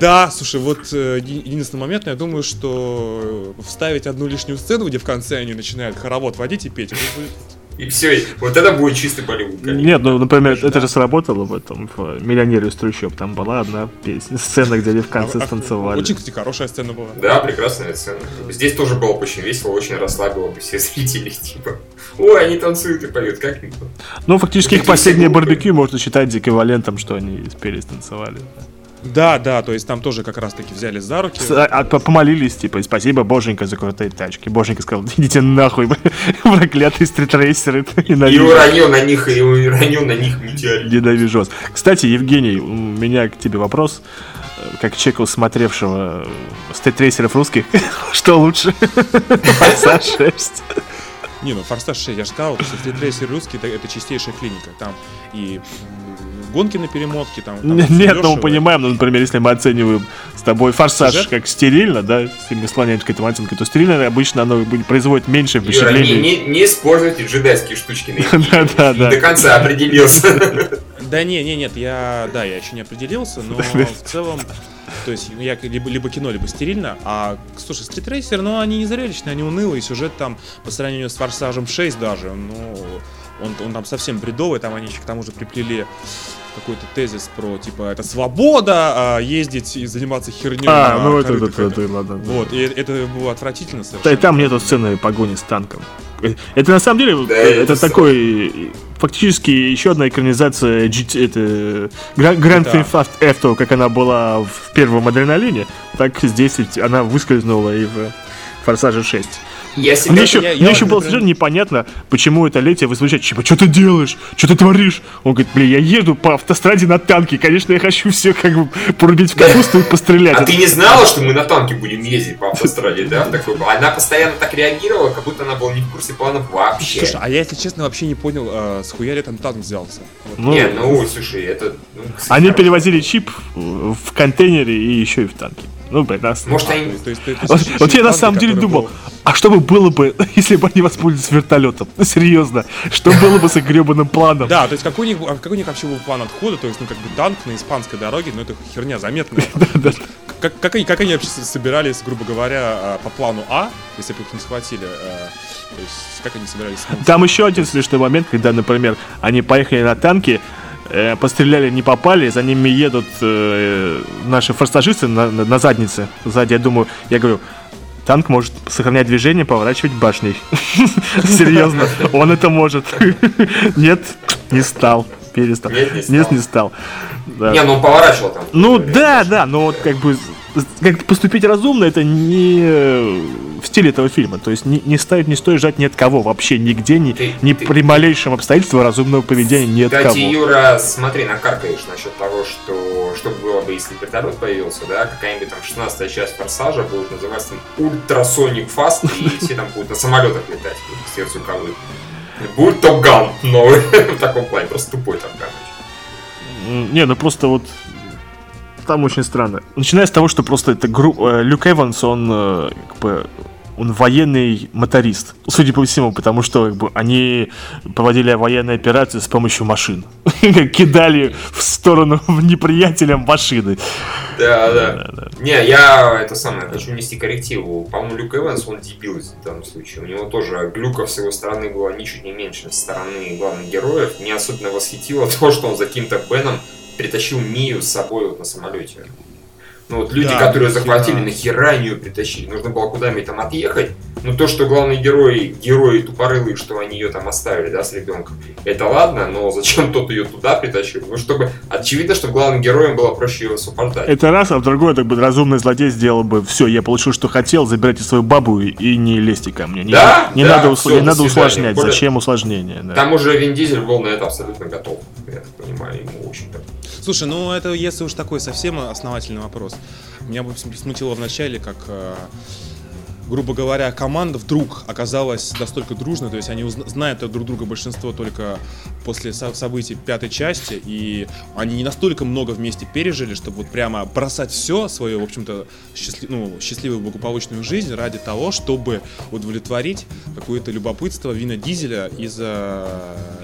Да, слушай, вот еди- единственный момент, но я думаю, что вставить одну лишнюю сцену, где в конце они начинают хоровод водить и петь, это будет И все, вот это будет чистый Болливуд. конечно. Нет, ну, например, это же сработало в этом, в «Миллионере из трущоб». Там была одна песня, сцена, где они в конце А- а- станцевали. Очень, кстати, хорошая сцена была. Да, прекрасная сцена. Здесь тоже было бы очень весело, очень расслабило бы все [LAUGHS] зрителей, типа, ой, они танцуют и поют, как Ну, фактически их последнее барбекю можно считать эквивалентом, что они спели, станцевали. Да, да, то есть там тоже как раз таки взяли за руки. С- а- а по- помолились, типа, спасибо, Боженька, за крутые тачки. Боженька сказал, идите нахуй, [LAUGHS] проклятые стритрейсеры, И уронил на них, и уронил на них метеорит. Ненавижу вас. Кстати, Евгений, у меня к тебе вопрос. Как человеку, смотревшего стритрейсеров русских, [LAUGHS] что лучше? Форсаж 6. Не, ну Форсаж 6, я же сказал, что стритрейсер русский это, чистейшая клиника. Там и гонки на перемотке, там. там Нет, ну мы понимаем, ну, например, если мы оцениваем с тобой форсаж Сюжет? как стерильно, да, если мы склоняемся к этому оценке, то стерильно обычно оно будет- производит меньше Юра, не, впечатлений. не, не используйте джедайские штучки на. [LAUGHS] Да, да. До конца определился. [LAUGHS] Да не, не, нет, я, да, я еще не определился, но [LAUGHS] в целом, то есть я либо, либо кино, либо стерильно, а, слушай, стритрейсер, ну, они не зрелищные, они унылые, сюжет там, по сравнению с Форсажем 6 даже, ну, он, он там совсем бредовый, там они еще к тому же приплели какой-то тезис про, типа, это свобода, а, ездить и заниматься херней А, на ну это, это, это. это, ладно. Вот, и это было отвратительно Да, совершенно. и там нету сцены погони с танком. Э, Это на самом деле, Да, э, это это такой, э, фактически еще одна экранизация GT, это Grand Да. Theft Auto- Auto, как она была в первом Адреналине, так здесь она выскользнула и в Форсаже 6. Я Мне еще, я- я мне вот, еще было совершенно непонятно, почему это Летия возмущает, типа, что ты делаешь? Что ты творишь? Он говорит, блин, я еду по автостраде на танке, конечно, я хочу все как бы порубить в капусту и пострелять. А ты не знала, что мы на танке будем ездить по автостраде, да? Она постоянно так реагировала, как будто она была не в курсе планов вообще. Слушай, а я, если честно, вообще не понял, а, с хуя ли там танк взялся. Вот. Ну, Не, ну, слушай, это... ну, кстати, Они хорошо. перевозили чип в в контейнере и еще и в танке. Ну, блин, нас... Может, А, они... то есть- есть Вот, вот я на самом деле думал, был- а что бы было бы, [LAUGHS] если бы они воспользовались вертолетом? Ну, серьезно, что было бы с их гребаным планом? Да, то есть какой у них, а какой у них вообще был план отхода, то есть, ну, как бы танк на испанской дороге, ну, это херня заметная. [LAUGHS] Да. Как, как, они, как они вообще собирались, грубо говоря, а, по плану А, если бы их не схватили, а, то есть, как они собирались? Там еще один смешной момент, когда, например, они поехали на танке, э, постреляли, не попали, за ними едут э, наши форсажисты на, на- на заднице. Сзади, я думаю, я говорю, танк может сохранять движение, поворачивать башней. [LAUGHS] Серьезно, он это может. [LAUGHS] Нет, не стал. Перестал. Нет, не стал. не ну он поворачивал там. Ну да, да, но вот как бы как поступить разумно, это не э, в стиле этого фильма. То есть не, не стоит, не стоит жать ни от кого вообще, нигде, ни, Ты- ни ты- при малейшем обстоятельстве разумного поведения ни от Кстати, кого. Юра, смотри, накаркаешь насчет того, что что было бы, если вертолет появился, да, какая-нибудь там 16 часть Форсажа будет называться там Ультрасоник Фаст, и [LAUGHS] все там будут на самолетах летать, с сердцуковых. Будет Топ Ган новый, [LAUGHS] в таком плане, просто тупой Топ Ган. М, Не, ну просто вот там очень странно. Начиная с того, что просто это гру... э, Люк Эванс, он э, как бы он военный моторист, судя по всему, потому что как бы, они проводили военные операции с помощью машин. [LAUGHS] Кидали в сторону [LAUGHS] неприятеля машины. Да, да. Не, я это самое, хочу внести коррективу. По-моему, Люк Эванс, он дебил в данном случае. У него тоже глюков с его стороны было ничуть не меньше со стороны главных героев. Меня особенно восхитило [LAUGHS] то, что он за каким-то Беном притащил Мию с собой вот на самолете. Ну вот люди, Да, которые нахера. захватили, нахера они ее притащили? Нужно было куда-нибудь там отъехать. Ну то, что главные герои, герои тупорылые, что они ее там оставили, да, с ребенком, это ладно, но зачем тот ее туда притащил? Ну чтобы, очевидно, что главным героем было проще ее освобождать. Это раз, а в другой, так бы разумный злодей сделал бы все, я получил, что хотел, забирайте свою бабу и, и не лезьте ко мне. Не, Да, не да, надо, усл- не до надо усложнять. Более- Зачем усложнение? да. К тому же Вин Дизель был на это абсолютно готов, я так понимаю, ему, в общем-то. Слушай, ну это если уж такой совсем основательный вопрос. Меня бы см- смутило в начале, как, э, грубо говоря, команда вдруг оказалась настолько дружной, то есть они узна- знают друг друга большинство только после со- событий пятой части, и они не настолько много вместе пережили, чтобы вот прямо бросать все свою, в общем-то, счастли- ну, счастливую благополучную жизнь ради того, чтобы удовлетворить какое-то любопытство Вина Дизеля из-за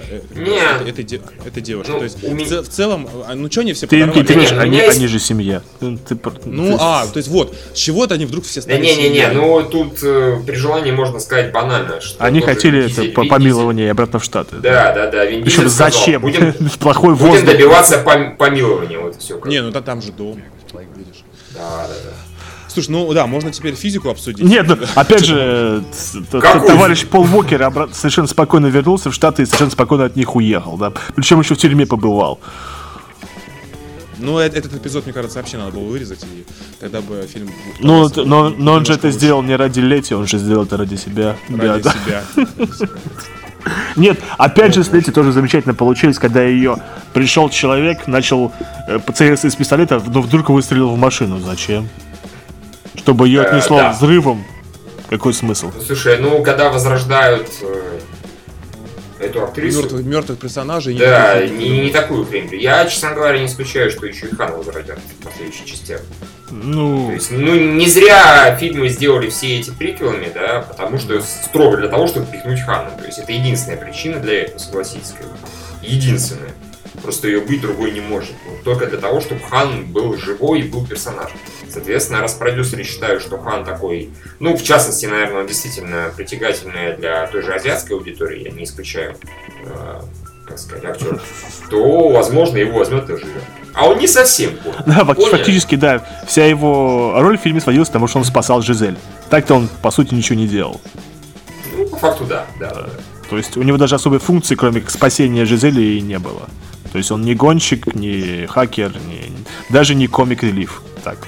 э, Не. этой, этой де- этой девушки. Ну, то есть в, меня- ц- в целом, а, ну что они все Ты говоришь, Не, у они, они же семья. Ты- ты Ну, ты- а, то есть вот, с чего-то они вдруг все Да стали не-не-не, семьей. ну тут э, при желании можно сказать банально, что... Они хотели Вин Дизель- это по помилование и обратно в Штаты. Да, да, да, Вин Причем сказал, зачем? Будем, [LAUGHS] Плохой будем воздух. добиваться пом- помилования, вот все. Не, ну да, там же дом, видишь. Да, да, да. Слушай, ну да, можно теперь физику обсудить. Нет, ну, опять же, [LAUGHS] товарищ Пол Уокер совершенно спокойно вернулся в Штаты и совершенно спокойно от них уехал, да. Причем еще в тюрьме побывал. Ну, э- этот эпизод, мне кажется, вообще надо было вырезать, и тогда бы фильм... Ну, но, но он же это лучше. сделал не ради Лети, он же сделал это ради себя. Ради да. себя. [LAUGHS] Нет, опять же, с Лети тоже замечательно получилось, когда ее пришел человек, начал э, целиться из пистолета, но вдруг выстрелил в машину. Зачем? Чтобы ее Э, отнесло да. взрывом. Какой смысл? Ну, слушай, ну, когда возрождают э, эту актрису... Мертвых, мертвых персонажей. Да, никаких не, не такую хрень. Я, честно говоря, не исключаю, что еще и Хана возродят в последующих частях. То Ну, есть, ну, не зря фильмы сделали все эти приквелами, да, потому что строго для того, чтобы пихнуть Хану. То есть это единственная причина для этого, согласитесь. как бы. Единственная. Просто ее быть другой не может. Вот только для того, чтобы Хан был живой и был персонажем. Соответственно, раз продюсеры считают, что Хан такой, ну, в частности, наверное, он действительно притягательный для той же азиатской аудитории, я не исключаю, э, как сказать, актер, то, возможно, его возьмет и живет. А он не совсем понял. да, фактически, да, вся его роль в фильме сводилась к тому, что он спасал Жизель. Так-то он, по сути, ничего не делал. Ну, по факту, да, да, да. То есть у него даже особой функции, кроме спасения Жизели, и не было. То есть он не гонщик, не хакер, не- даже не комик-релив. Так.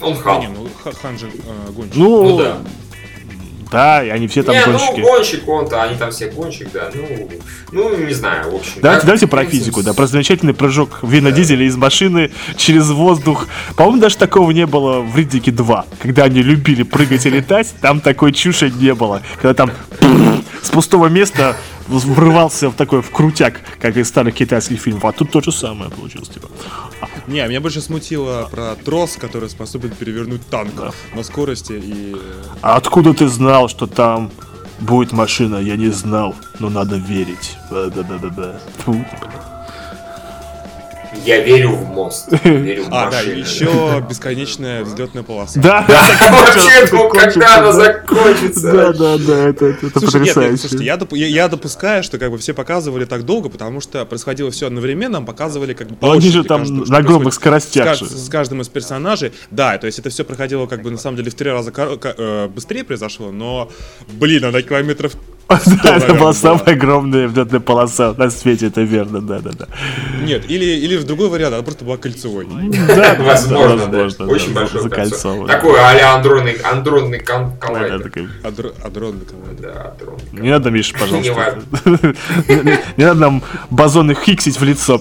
Он Хан. не, ну Ха- Хан же э, гонщик. Ну, Ну да. Да, и они все там не, гонщики. ну гонщик он-то, они там все гонщик, да. Ну, ну не знаю, в общем. Давайте, как- давайте про физику, да, про замечательный прыжок Вина Дизеля из машины через воздух. По-моему, даже такого не было в Риддике 2, когда они любили прыгать и летать, там такой чуши не было. Когда там с пустого места врывался в такой в крутяк, как из старых китайских фильмов. А тут то же самое получилось, типа. Не, меня больше смутило про трос, который способен перевернуть танк на скорости и... А откуда ты знал, что там будет машина? Я не знал, но надо верить. Да-да-да-да. Я верю в мост. Верю в [LAUGHS] А, да, еще бесконечная взлетная полоса. Да, [LAUGHS] [LAUGHS] Вообще, ну, когда она закончится? Да, да, да, это, это Слушай, потрясающе. нет, слушайте, я, доп- я, я допускаю, что как бы все показывали так долго, потому что происходило все одновременно, показывали как бы они же там каждую, на огромных скоростях с, с каждым из персонажей. Да, то есть это все проходило как бы на самом деле в три раза э, быстрее произошло, но, блин, она километров Да, это была самая огромная взлетная полоса на свете, это верно, да, да, да. Нет, или, или в другой вариант, она просто была кольцевой. Да, Возможно, возможно, Очень да, большое кольцо. Такой а-ля андронный, андронный коллайдер. адрон команда. Да, дрон. Не надо, Миша, пожалуйста. [LAUGHS] Не надо нам базоны хиксить в лицо.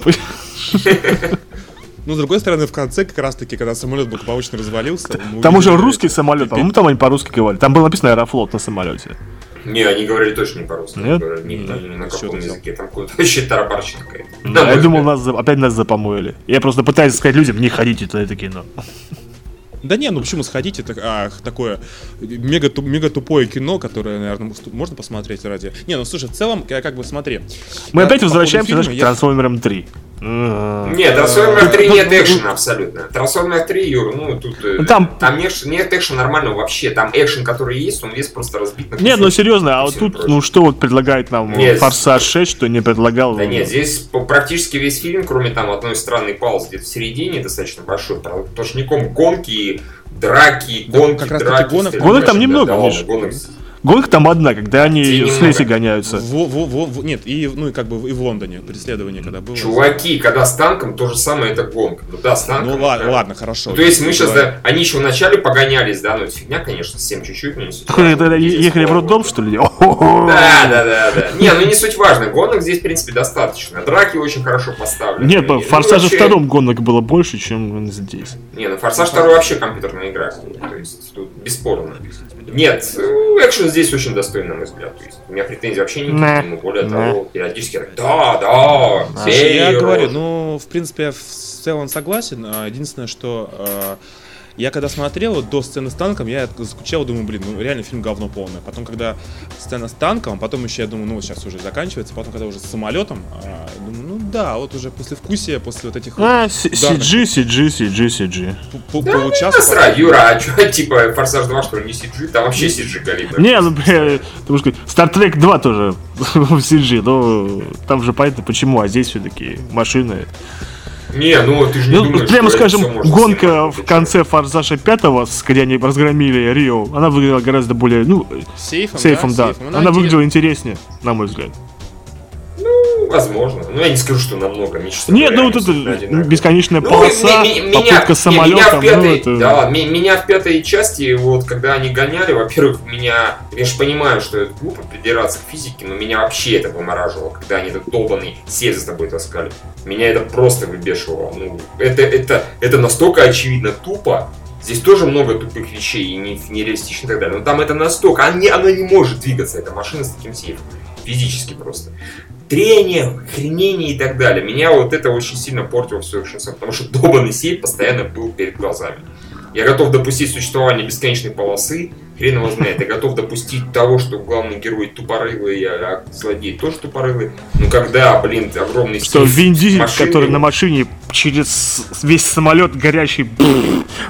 Ну, с другой стороны, в конце, как раз таки, когда самолет благополучно развалился... Там уже русский самолет, по-моему, там они по-русски говорили. Там было написано Аэрофлот на самолете. Не, они говорили точно не по-русски. Нет? Ни, ни- ни на каком языке. Там какой-то вообще тарабарщина какая-то. Да, я думал, нас опять нас запомоили. Я просто пытаюсь сказать людям, не ходите на это кино. Да не, ну почему сходите, так, а, такое мега, ту- мега тупое кино, которое, наверное, можно посмотреть ради. Не, ну слушай, в целом, я как бы смотри. Мы я опять по возвращаемся, фильма знаешь, к я- Трансформерам 3. Нет, Трансформер 3 нет экшена абсолютно. Трансформер 3, Юр, ну тут... э, Ну, там- Там нет, нет экшена нормального вообще. Там экшен, который есть, он весь просто разбит на Нет, ну серьезно, а вот тут, прочим. ну что вот предлагает нам Нет. Форсаж 6, что не предлагал? Да нет, здесь практически весь фильм, кроме там одной странной паузы где-то в середине, достаточно большой, про- сплошняком гонки, драки, Да, гонки, как раз таки драки. гонок- Гонок там да, немного, да гонок- Гонка там одна, когда они Тебе с. Лесли гоняются. Во- во- во- во- нет, и, ну, и как бы и в Лондоне преследование когда было. Чуваки, когда с танком, то же самое это гонка. Ну да, с танком. Ну ладно, да. ладно, хорошо. Ну, то есть мы сейчас, да, они еще вначале погонялись, да, ну это фигня, конечно, всем чуть-чуть, но не суть ехали в роддом, что ли? Да, да, да, да. Не, ну не суть важно. Гонок здесь, в принципе, достаточно. Драки очень хорошо поставлены. Нет, Ну, в Форсаже втором гонок было больше, чем здесь. Не, ну Форсаж второй вообще компьютерная игра. То есть тут бесспорно. Нет, э, экшен здесь очень достойный, на мой взгляд. То есть у меня претензий вообще никаких Не. к нему. Более Не. того, периодически да, да, бей, я говорю, рожу». ну, в принципе, я в целом согласен. А, Единственное, что а, я когда смотрел вот, до сцены с танком, я скучал, думаю, блин, ну реально фильм говно полное. Потом, когда сцена с танком, потом еще я думаю, ну, сейчас уже заканчивается. Потом, когда уже с самолетом, а, думаю, ну да, вот уже после вкусия, после вот этих вот А, С- CG, CG, CG, CG. получаса. Насрать, Юра, а что, [LAUGHS] типа, Форсаж 2, что ли, не CG? Там вообще CG горит. Не, ну, бля, ты можешь сказать, Star Trek 2 тоже [LAUGHS] в CG, но там же понятно почему, а здесь все-таки машины. Не, ну ты же не Ну, думаешь, прямо скажем, гонка снимать, в конце Форсажа 5, когда они разгромили Рио, она выглядела гораздо более, ну, Сейфом, сейфом, да. сейфом. Она выглядела интереснее, на мой взгляд. Ну, возможно. Ну, я не скажу, что намного. Честно Нет, ну вот это всегда одинаковые. бесконечная Ну, полоса, ми- ми- попытка не, меня самолетом, в пятой, ну это... да, ми- меня в пятой части, вот, когда они гоняли, во-первых, меня, я же понимаю, что это глупо придираться к физике, но меня вообще это вымораживало, когда они этот долбанный сеть за тобой таскали. Меня это просто выбешивало. Ну, это, это, это настолько очевидно тупо, Здесь тоже много тупых вещей и не- нереалистично и так далее. Но там это настолько... Они, она не может двигаться, эта машина с таким сейфом. Физически просто. Трение, хренение и так далее. Меня вот это очень сильно портило все экшн потому что долбанный сейф постоянно был перед глазами. Я готов допустить существование бесконечной полосы, хрен его знает. Я готов допустить того, что главный герой тупорылый, а злодей тоже тупорылый. Но когда, блин, огромный Что Вин Дизель, машины- который на машине через весь самолет горящий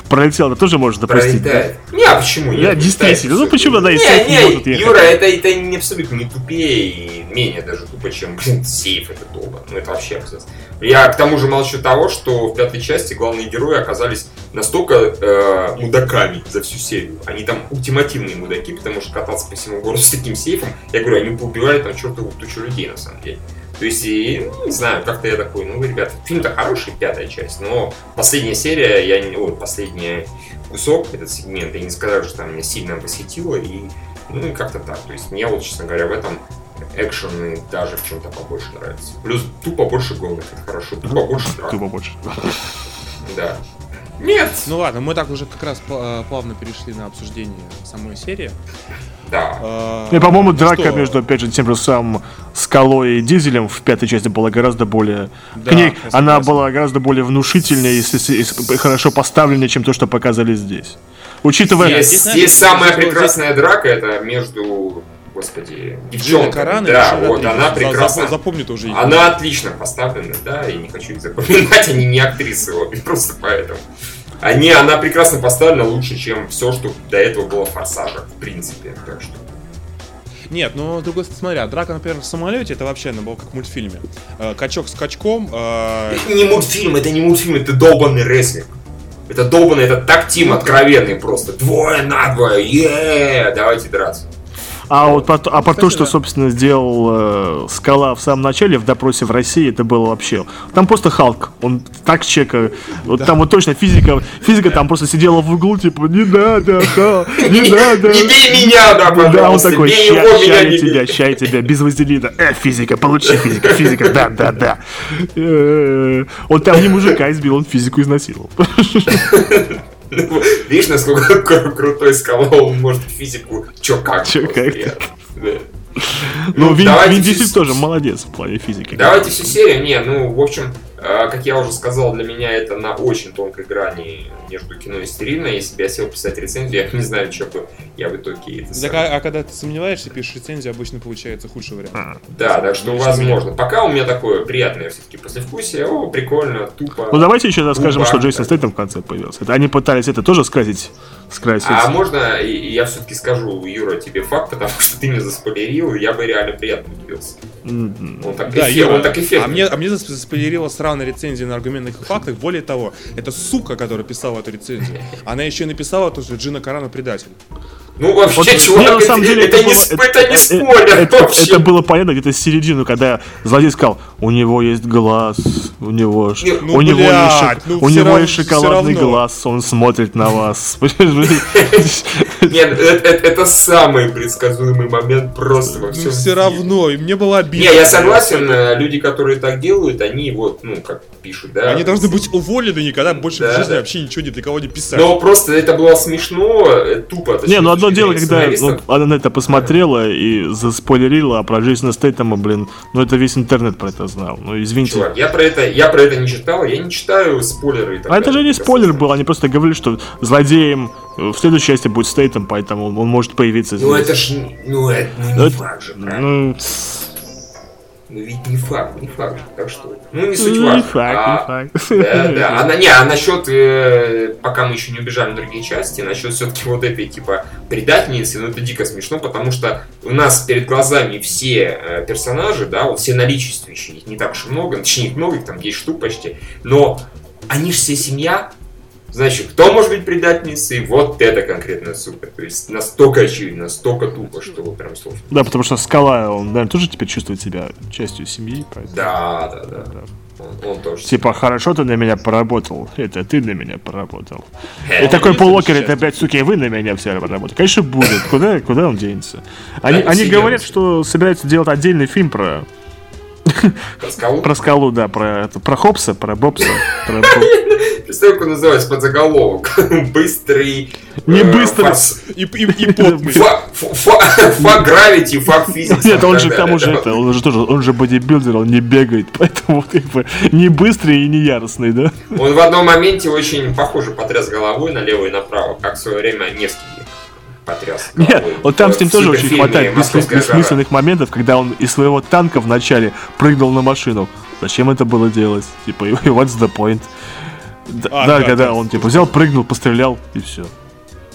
пролетел, это тоже может допустить. да? Пролетает. Не, а почему нет? Да, действительно. Ну, почему она и не, не не, может ехать? Юра, это, это не абсолютно не тупее и менее даже тупо, чем, блин, сейф это долго. Ну, это вообще абзац. Я к тому же молчу того, что в пятой части главные герои оказались настолько э, мудаками за всю серию. Они там ультимативные мудаки, потому что кататься по всему городу с таким сейфом, я говорю, они поубивали там чертову тучу людей на самом деле. То есть, и, ну, не знаю, как-то я такой, ну, ребята, фильм-то хороший, пятая часть, но последняя серия, я не, ой, последний кусок, этот сегмент, я не сказал, что там меня сильно восхитило, и, ну, и как-то так. То есть, мне вот, честно говоря, в этом экшены даже в чем-то побольше нравится. Плюс тупо больше гонок, это хорошо, тупо больше драк, Тупо больше. [LAUGHS] да. Нет, Ну ладно, мы так уже как раз пла- плавно перешли на обсуждение самой серии. Да. А, и, по-моему, ну драка что, между, опять же, тем же самым Скалой и Дизелем в пятой части была гораздо более... Да, к ней она была гораздо более внушительной, если, с- если хорошо поставленной, чем то, что показали здесь. Учитывая... Здесь, здесь, знаешь, здесь самая здесь- прекрасная драка это между, господи, Джина девчонками. Карана и Да, вот, Триппер. она За- прекрасна. за- Запомни тоже их. Она отлично поставлена, да, и не хочу их запоминать, они не актрисы обе, [LAUGHS] просто поэтому. Они, она прекрасно поставлена лучше, чем все, что до этого было в Форсаже, в принципе. Так что. Нет, ну, с другой стороны, смотря, драка, например, в самолете, это вообще, она была как в мультфильме. Э, Качок с качком, э, Это не мультфильм, это не мультфильм, это долбанный рестлинг. Это долбанный, это так тим откровенный просто. Двое на двое, е давайте драться. А вот по, а по то, что, да. собственно, сделал э, Скала в самом начале в допросе в России, это было вообще... Там просто Халк, он так чека... Вот там вот точно физика, физика там просто сидела в углу, типа, не надо, Халк, не надо. Не бей меня, да, Да, он такой, ща, я тебя, ща я тебя, без вазелина. Э, физика, получи физика, физика, да, да, да. Э, Он там не мужика избил, он физику изнасиловал. [LAUGHS] Ну, [LAUGHS] Видишь, насколько [LAUGHS] кру- крутой скала, он может физику чё как. Чё как. Да. Ну, Вин Дизель тоже молодец в плане физики. Давайте всю серию, не, ну, в общем, Как я уже сказал, для меня это на очень тонкой грани между кино и стерильно. Если бы я сел писать рецензию, я не знаю, что бы я в итоге это Так, а, а когда ты сомневаешься, пишешь рецензию, обычно получается худший вариант. А. Да, так что возможно. Пока у меня такое приятное все-таки послевкусие. О, прикольно, тупо. Ну давайте еще расскажем, что Джейсон да. Стейтем в конце появился. Это они пытались это тоже скрасить. скрасить. А можно я все-таки скажу, Юра, тебе факт, потому что ты мне заспойлерил, и я бы реально приятно удивился. М, Он так, Да, эффе- Юра, он так эффектный. а мне, а мне засп- заспойлерила сраная рецензия на аргументных фактах. Более того, это сука, которая писала эту рецензию. Она еще и написала то, что Джина Карана предатель. Ну вообще, Вот, чувак, не, на самом деле, это, это, не, было, сп- это не э, спойлер это, вообще. это было понятно где-то с середины, когда злодей сказал, у него есть глаз, у него, ш- Не, ну, у него, блядь, есть, шок- ну, у него есть всё шоколадный глаз, он смотрит на вас. [LAUGHS] Нет, это, это- это самый предсказуемый момент просто во всем Ну все мире. равно, и мне было обидно. Не, я согласен, э, люди, которые так делают, они вот, ну, как пишут, да. Они должны быть уволены никогда больше в жизни вообще ничего ни для кого не писать. Но просто это было смешно, э, тупо. Не, ну одно дело, когда ну, она на это посмотрела и заспойлерила, а про Джейсона Стейтема, блин, ну это весь интернет про это знал. Ну извините. Чувак, я про это, я про это не читал, я не читаю спойлеры. и так А это же не спойлер был, они просто говорили, что злодеем э, в следующей части будет Стейтем, поэтому он, он может появиться Ну здесь. это ж, ну это ну, Ну, это- же, правильно? Ну, Ну ведь не факт, не факт. Так что, ну не суть не важно. факт, А, не факт. [LAUGHS] Да, да. А, на- не, а насчет, э, пока мы еще не убежали на другие части, насчет все-таки вот этой, типа, предательницы, ну это дико смешно, потому что у нас перед глазами все э, персонажи, да, вот все наличествующие, их не так уж и много, точнее их много, их там 10 штук почти, но они же все семья, Значит, кто может быть предательницей? Вот это конкретная сука. То есть настолько очевидно, настолько тупо, что прям сложно. Да, потому что Скала, он, наверное, тоже теперь чувствует себя частью семьи. поэтому- Да, да, да. Он, он тоже. Типа, хорошо ты на меня поработал, это ты на меня поработал. Э, И такой полокер, это блядь, суки, и вы на меня все поработали. Конечно, будет. Куда, куда он денется? Они, Да, они говорят, что собираются делать отдельный фильм про, Про скалу. про скалу, да, про, это, про Хопса, про Бобса. про Боб- Представь, как он называется под заголовок. [LAUGHS] Быстрый. Не э, быстрый. И, и, и потный. Фа- фа- фа гравити, фак физикс. Нет, он же к тому же это, он же тоже, он же бодибилдер, он не бегает, [LAUGHS] поэтому как бы не быстрый и не яростный, да? Он в одном моменте очень похоже потряс головой налево и направо, как в свое время Невский потряс Нет, вот там с ним тоже очень хватает бессмыс- бессмысленных моментов, когда он из своего танка вначале прыгнул на машину. Зачем это было делать? Типа, [LAUGHS] и what's the point? Да, А, да, да, когда да. он типа взял, прыгнул, пострелял и все.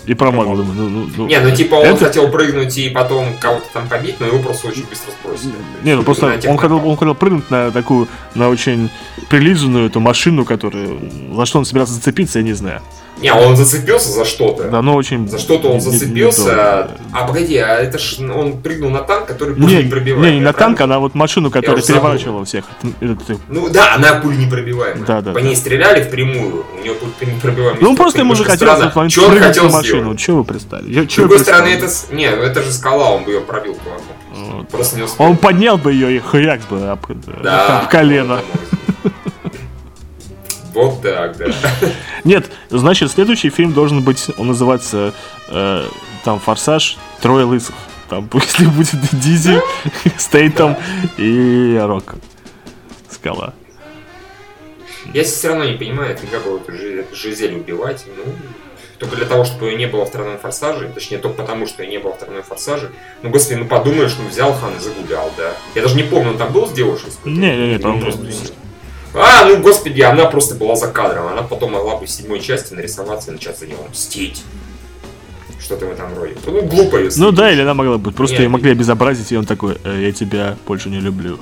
И промазал. Думаю, ну, ну, ну. Не, ну типа он Это- хотел прыгнуть и потом кого-то там побить, но его просто очень быстро сбросили. Не, ну просто он хотел, он хотел прыгнуть на такую, на очень прилизанную эту машину, которую, за что он собирался зацепиться, я не знаю. Не, он зацепился за что-то. Да, но очень... За что-то он не- не- зацепился. недолго. А погоди, а это ж он прыгнул на танк, который пулю Не, не пробивает. не, не на танк, а на вот машину, которая переворачивала всех. Ну да, она пуль непробиваемая. Да, да, По да. ней стреляли впрямую, у нее пуль [LAUGHS] непробиваемая. Ну, просто ему же хотелось в момент он прыгнуть хотел на машину. Чего вы пристали? С другой стороны, это... Не, ну это же скала, он бы ее пробил кулаком. Вот. Просто не успел. Он поднял бы ее и хрякс бы об, Да. об колено. Вот так, да. Нет, значит, следующий фильм должен быть, он называется э, там «Форсаж. Трое лысых». Там, [LAUGHS] если будет Дизи, [LAUGHS] Стейтом и Рок. Скала. Я все равно не понимаю, фига было эту Жи- эту Жизель убивать. Ну, только для того, чтобы ее не было в втором форсаже, точнее, только потому, что ее не было в втором форсаже. Ну, господи, ну подумаешь, ну взял хан и загулял, да. Я даже не помню, он там был с девушкой? Не-не-не, Или он там- просто тусил? А, ну, господи, она просто была за кадром. Она потом могла бы в седьмой части нарисоваться и начать за него мстить. Что-то в этом роде. Ну, глупо ее Ну да, или она могла быть. Просто ее могли обезобразить, и он такой, «Э, я тебя больше не люблю.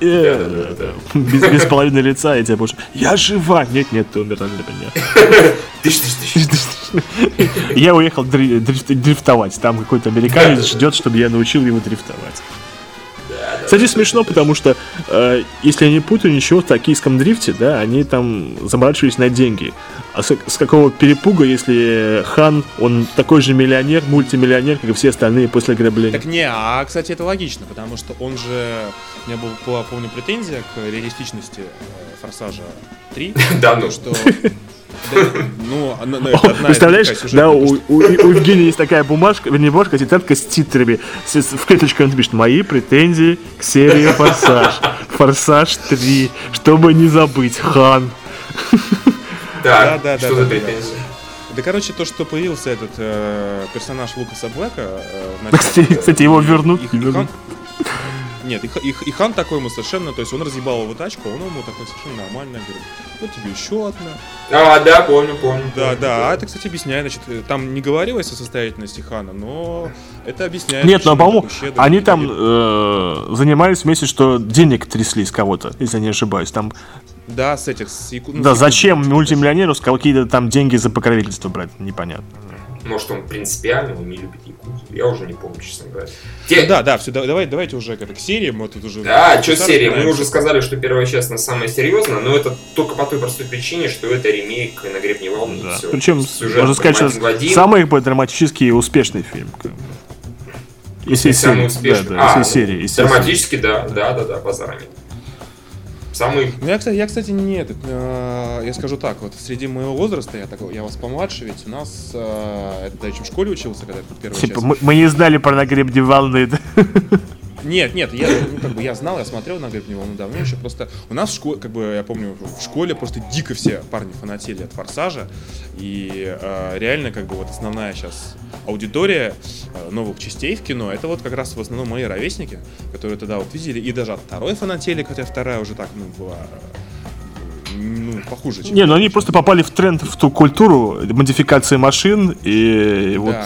Э. Без, без половины лица я тебя больше... Я жива! Нет, нет, ты умерла для меня. [LAUGHS] Я уехал дри- дрифт- дрифтовать. Там какой-то американец ждет, чтобы я научил его дрифтовать. Кстати, смешно, потому что, э, если я не путаю ничего, в токийском дрифте, да, они там заморачивались на деньги. А с, с какого перепуга, если Хан, он такой же миллионер, мультимиллионер, как и все остальные после ограбления? Так не, а, кстати, это логично, потому что он же... У меня был, была, помню, претензия к реалистичности э, Форсажа 3. [LAUGHS] Да ну. Что... [LAUGHS] да, Ну, ну, Представляешь, да, у, Евгения есть такая бумажка, вернее, бумажка, тетрадка с титрами. С- с- В клеточку он пишет «Мои претензии к серии «Форсаж». Форсаж 3, чтобы не забыть, Хан. Да, Да, да, что да, за да, претензии? Да, короче, то, что появился этот э, персонаж Лукаса Блэка... э, начале, Кстати, кстати, его вернут. Хан- Нет, и, и и Хан такой ему совершенно, то есть он разъебал его тачку, а он ему такой совершенно нормально говорит, вот тебе еще одна. А, да, помню, помню. Да, помню, да, а помню. это, кстати, объясняет, значит, э, там не говорилось о состоятельности Хана, но это объясняет. Нет, но, по-моему, они там э, занимались вместе, что денег трясли с кого-то, если я не ошибаюсь. Там, Да, с этих... С яку- ну, да, с зачем мультимиллионеру с какие-то там деньги за покровительство брать, непонятно. Может, он принципиально он не любит Якутию. Я уже не помню, честно говоря. Те- Ну Да, да, все, давай, давайте уже к, к серии, мы тут уже... Да, что серия? Мы уже сказали, что первая часть на самая серьезная, но это только по той простой причине, что это ремейк на гребне волны. и Да. всё. Причем, Сюжет можно сказать, что самый как драматический и успешный фильм. как всей самый серии. успешный. Да, да, А, всей серии. из всей Драматически, да, да, да, да, базарами. Самый Ну, я, кстати, я, кстати, не этот. э, я скажу так, вот среди моего возраста, я такой, я вас помладше, ведь у нас, э, это я еще в школе учился, когда это первая Типа, часть. мы, мы не знали про на гребне волны. да. Нет, нет, я, ну, как бы я знал, я смотрел на Гребни волну давно еще, просто у нас в школе, как бы, я помню, в школе просто дико все парни фанатели от Форсажа, и э, реально, как бы, вот основная сейчас аудитория э, новых частей в кино, это вот как раз в основном мои ровесники, которые тогда вот видели, и даже от второй фанатели, хотя вторая уже так, ну, была, э, ну, похуже, чем Не, ну они просто попали в тренд, в ту культуру модификации машин, и вот...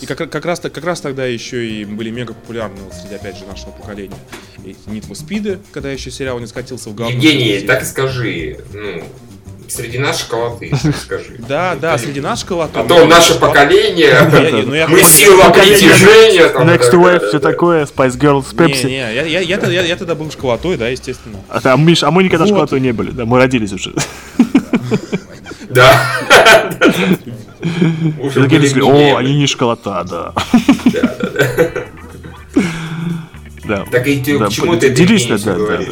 И как, как, раз, как раз тогда еще и были мега популярны вот среди, опять же, нашего поколения. Need for Speed, когда еще сериал не скатился в говно. Евгений, так и скажи, ну, среди наших колоты, скажи. [LAUGHS] Да, да, среди нашего... А то наше поколение, мы сила притяжения. Next Wave, все такое, Spice Girls, Pepsi. не, я, я, я, тогда- был школотой, да, естественно. А, а мы никогда школотой не были, да, мы родились уже. Да. [LAUGHS] [LAUGHS] Такие о, они не школота, да. Да, да, да. Да. Так и ты Да, к чему ты это делись, да, да, да.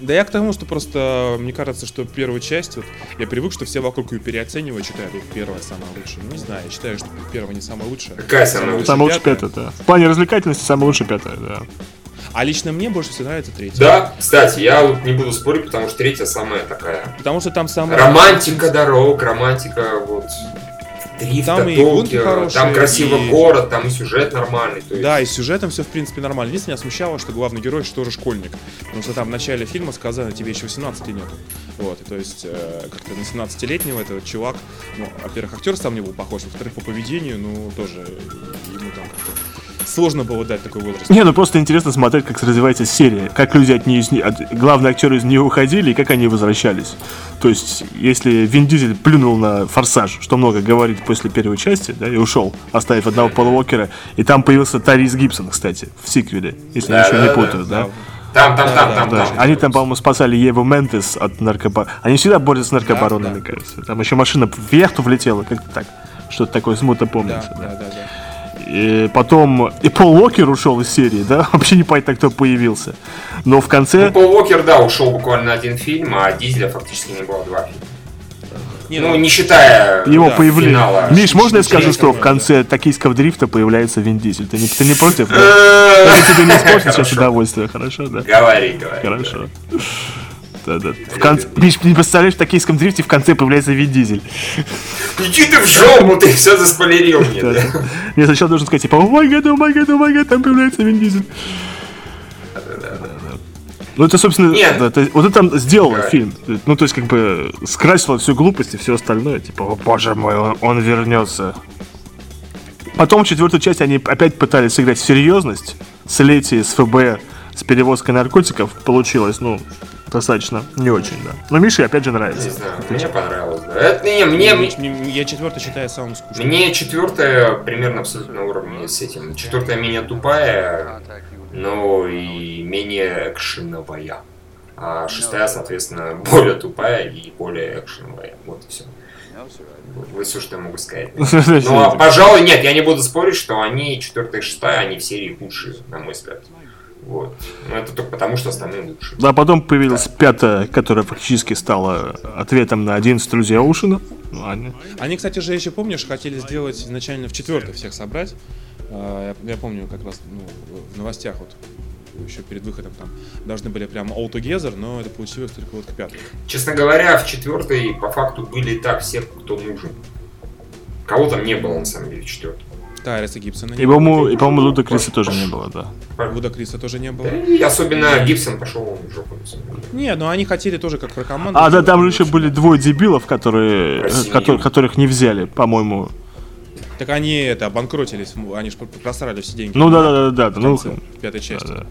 Да я к тому, что просто, мне кажется, что первую часть, вот, я привык, что все вокруг ее переоценивают, считают, вот первая самая лучшая. Ну, не знаю, я считаю, что первая не самая лучшая. Какая самая лучшая? Самая лучшая пятая. пятая, да. В плане развлекательности самая лучшая пятая, да. А лично мне больше всего нравится третья. Да, кстати, я вот не буду спорить, потому что третья самая такая. Потому что там самая... Романтика дорог, романтика вот дрифта, Там и гонки хорошие, там красивый и- город, там и сюжет нормальный. То есть... Да, и с сюжетом все в принципе нормально. Единственное, меня смущало, что главный герой что тоже школьник. Потому что там в начале фильма сказано, тебе еще 18 нет. Вот, и то есть э, как-то на 17-летнего этот чувак, ну, во-первых, актер сам не был похож, во-вторых, по поведению, ну, тоже ему там как-то сложно было дать такой возраст. Не, ну просто интересно смотреть, как развивается серия, как люди от нее, от- главные актеры из нее уходили и как они возвращались. То есть, если Вин Дизель плюнул на форсаж, что много говорит после первой части, да, и ушел, оставив одного Пола Уокера, и там появился Тарис Гибсон, кстати, в сиквеле, если я Да, ничего да, не да, путаю, да. Там, там, там, да, там, Да, там. они там, по-моему, спасали Еву Ментес от наркобар... Они всегда борются с наркобаронами, Да, да. кажется. Там еще машина в яхту влетела, как-то так. Что-то такое смутно Да, помнится. да, да, да. И потом и Пол Уокер ушел из серии, да? [LAUGHS] Вообще непонятно, кто появился. Но в конце... Ну, Пол Уокер, да, ушел буквально на один фильм, а Дизеля фактически не было два фильма. Не, Ну, не считая Его да, появление. финала. Миш, можно я скажу, что в да. конце токийского дрифта появляется Вин Дизель? Ты не, ты не против? да? [LAUGHS] Я тебе не испортить сейчас удовольствие, хорошо, да? Говори, говори. Хорошо. Да, да. В конце... Миш, не представляешь, в токийском дрифте в конце появляется Вин Дизель. Иди ты в жопу, ты все заспойлерил мне. Да, да. Я сначала должен сказать, типа, о май гад, о май гад, о май гад, там появляется Вин Дизель. Ну, это, собственно, Нет. да, то- вот это сделало Да. фильм. Ну, то есть, как бы, скрасило всю глупость и все остальное. Типа, о боже мой, он, он вернется. Потом, в четвертую часть, они опять пытались сыграть в серьезность. Слетие с ФБР с перевозкой наркотиков получилось, ну, достаточно не очень, да. Но Мише, опять же, Не нравится. знаю, мне понравилось. Да. Это не, мне, мне, Мне- Я четвертый считаю самым скучным. мне четвертая примерно абсолютно на уровне с этим. Четвертая менее тупая, но и менее экшеновая. А шестая, соответственно, более тупая и более экшеновая. Вот и все. Вот все, что я могу сказать. [LAUGHS] Ну, а, пожалуй, нет, я не буду спорить, что они, четвертая и шестая, они в серии худшие, на мой взгляд. Вот. Но это только потому, что остальные лучше. Да, потом появилась пятая, которая фактически стала ответом на 11 друзей Оушена. Ну, они- Они, кстати же, еще помнишь, хотели сделать изначально в четвертой всех собрать. А, Я, я помню как раз ну, в новостях вот еще перед выходом там должны были прям all together, но это получилось только вот к пятому. Честно говоря, в четвертой по факту были и так все, кто нужен. Кого там не было, на самом деле, в четвертой. Тайреса Гибсона И, не было. по-моему, и, по-моему, Луда Криса тоже не было, да. Вуда Криса тоже не было. И особенно Гибсон пошел в жопу. Не, но они хотели тоже как про команду. А, да, там же было еще были двое дебилов, которые, э, которых не взяли, по-моему. Так они это обанкротились, они же просрали все деньги. Ну да, да, да, да, да. в Ну, пятой части. да, да.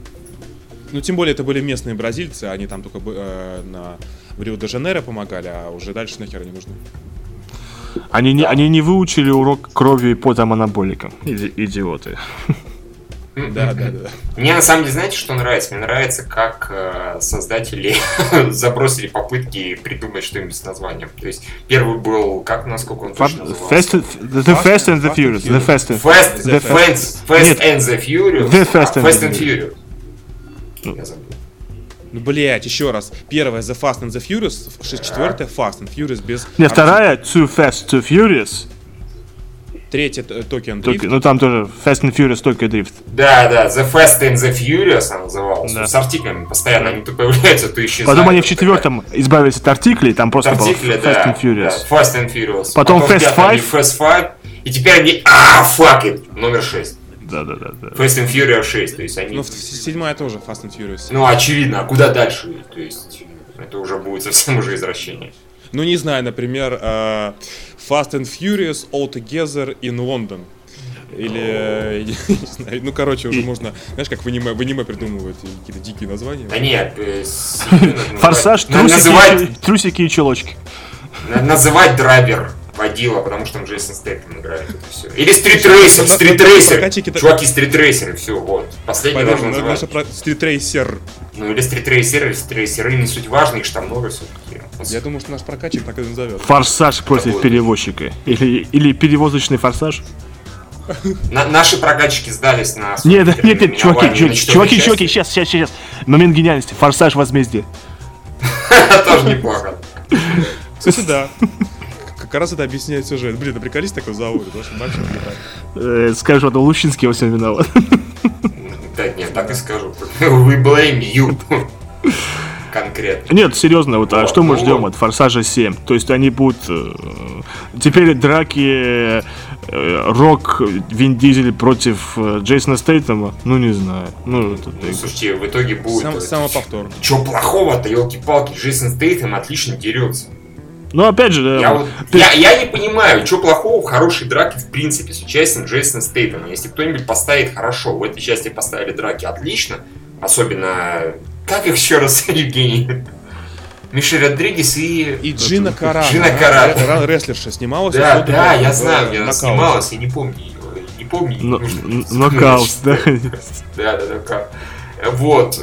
Ну, тем более, это были местные бразильцы, они там только э, на в Рио-де-Жанейро помогали, а уже дальше нахер не нужны. Они не, они не выучили урок крови и потом анаболиком. Иди- идиоты. Да, да, да. Мне на самом деле, знаете, что нравится? Мне нравится, как э, создатели [LAUGHS] забросили попытки придумать что-нибудь с названием. То есть первый был, как насколько он точно назывался? Fast, the Fast and the Furious. The Fast and... Fast, The Fast, and the Furious. The Fast and Fast the and Furious. Ну, блять, еще раз. Первая The Fast and the Furious, четвертая Fast and Furious без... Нет, вторая Too Fast, Too Furious. Третья э, Tokyo Только- Drift. ну там тоже Fast and Furious, только дрифт. Да, да, The Fast and the Furious она называлась. Да. С артиклями постоянно они то появляются, то исчезают. Потом они в четвертом избавились от артиклей, там просто было Артикли, Fast да, and Furious. да, Fast and Furious. Потом в Fast Five. Fast Five. И теперь они... А, fuck it! Номер 6. Да, да, да, да. Fast and Furious 6. То есть они... Ну, седьмая тоже Fast and Furious. Ну, очевидно, а куда дальше? То есть это уже будет совсем уже извращение. Ну, не знаю, например, э, Fast and Furious All Together in London. Или, э, я не знаю, ну, короче, уже можно, знаешь, как в аниме, в аниме придумывают какие-то дикие названия. Да нет, э, Форсаж, трусики, трусики и чулочки. называть драйвер водила, потому что там Джейсон Стэттем играет. Это все. Или стритрейсер, стритрейсер. Чуваки, стритрейсеры, все, вот. Последний должен на- наша называть. про- стритрейсер. Ну, или стритрейсеры, или стритрейсеры, не суть важно, их же там много все-таки. Я думаю, что наш прокатчик так и назовет. Форсаж против перевозчика. Или, или перевозочный форсаж. На- наши прокатчики сдались на... Нет, супер нет, нет, чуваки, чуваки, чуваки, чуваки, сейчас, сейчас, сейчас. Момент гениальности. Форсаж возмездие. [LAUGHS] Тоже неплохо. Кстати, да. Как раз это объясняет сюжет. Блин, да приколись такой зовут, потому что мальчик летает. Э, скажешь, это Лущинский во всем виноват. Да нет, так и скажу. [LAUGHS] We blame you. Конкретно. Нет, серьезно, вот, а что мы ждем от Форсажа 7? То есть они будут... э, теперь драки э, Рок, Вин Дизель против Джейсона Стейтема? Ну, не знаю. Ну, это, Ну, слушайте, в итоге будет... Сам, самоповтор. Чё плохого-то, елки-палки, Джейсон Стейтем отлично дерется. Ну, опять же, да, Я, вот ты- я, я не понимаю, что плохого в хорошей драке в принципе с участием Джейсона Стейтема. Если кто-нибудь поставит хорошо, в этой части поставили драки отлично, особенно... Как их еще раз, [LAUGHS] Евгений? Миша Родригес и... И Джина Карана. Джина Карана. ре- ре- Рестлерша снималась. Да, да, я знаю, э, где она снималась, я не помню ее. Не помню. но- нокаут, [LAUGHS] да. Да, да, да, как. Вот.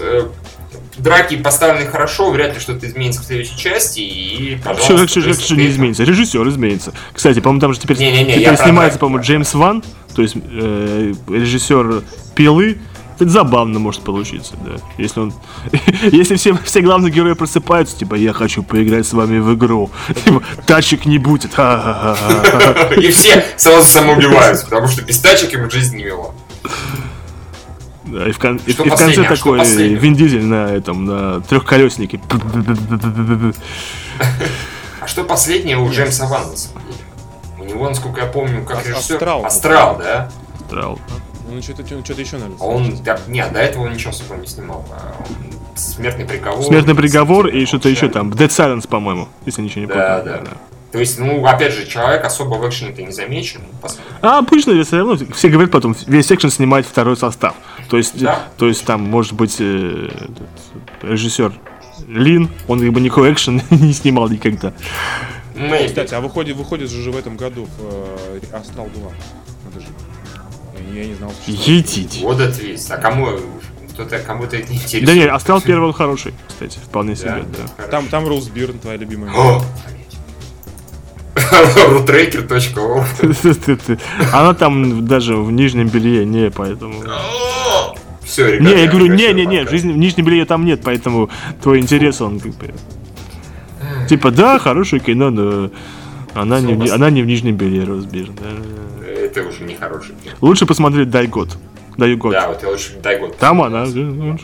Драки поставлены хорошо, вряд ли что-то изменится в следующей части, и, Что, пожалуйста, что, Джейсон что не изменится? Режиссер изменится. Кстати, по-моему, там же теперь, Не-не-не, теперь я про снимается, по-моему. Джеймс Ван, то есть э, режиссер Пилы. Это забавно может получиться, да. Если он. [LAUGHS] Если все, все главные герои просыпаются, типа, я хочу поиграть с вами в игру. Типа, тачек не будет. [LAUGHS] И все сразу самоубиваются, потому что без тачек им жизнь не вела. Да, и в, кон- и- и в конце? А такой последнее? Вин Дизель на этом, на трехколеснике. А что последнее у Джеймса Вана, на самом деле? У него, насколько я помню, как режиссер... Астрал. Астрал, да? Трал. Ну, что-то, что-то еще, наверное. А он... да, нет, до этого он ничего особо не снимал. А Смертный приговор. Смертный приговор и что-то еще там. Dead Silence, по-моему, если ничего не Да, помню. да. То есть, ну, опять же, человек особо в экшене-то не замечен. Посмотрим. А обычно все равно все говорят потом, весь экшн снимает второй состав. То есть, Да. то есть там может быть э, режиссер Лин, он бы никакой экшен [LAUGHS] не снимал никогда. Maybe. Кстати, а выходит, выходит же в этом году в э, Астрал 2. Надо же. Я, не- знал, что Етить. Вот это весь. А кому... Кто-то, кому-то это интересно. Да не, Астрал первый он хороший, кстати, вполне себе, да. Хорошо. Там, там Роуз Бирн, твоя любимая. О! Рутрекер.орг [LAUGHS] Она там даже в нижнем белье не, поэтому. Все, ребята. Не, я говорю, не, не, не, жизни в нижнем белье там нет, поэтому твой интерес, он как бы... Типа, да, хорошее кино, но она не, в она не в нижнем белье, Розбир. да. Это уже не хороший фильм. Лучше посмотреть «Дай год». Даю год. Да, вот я лучше дай год. Там она. ну,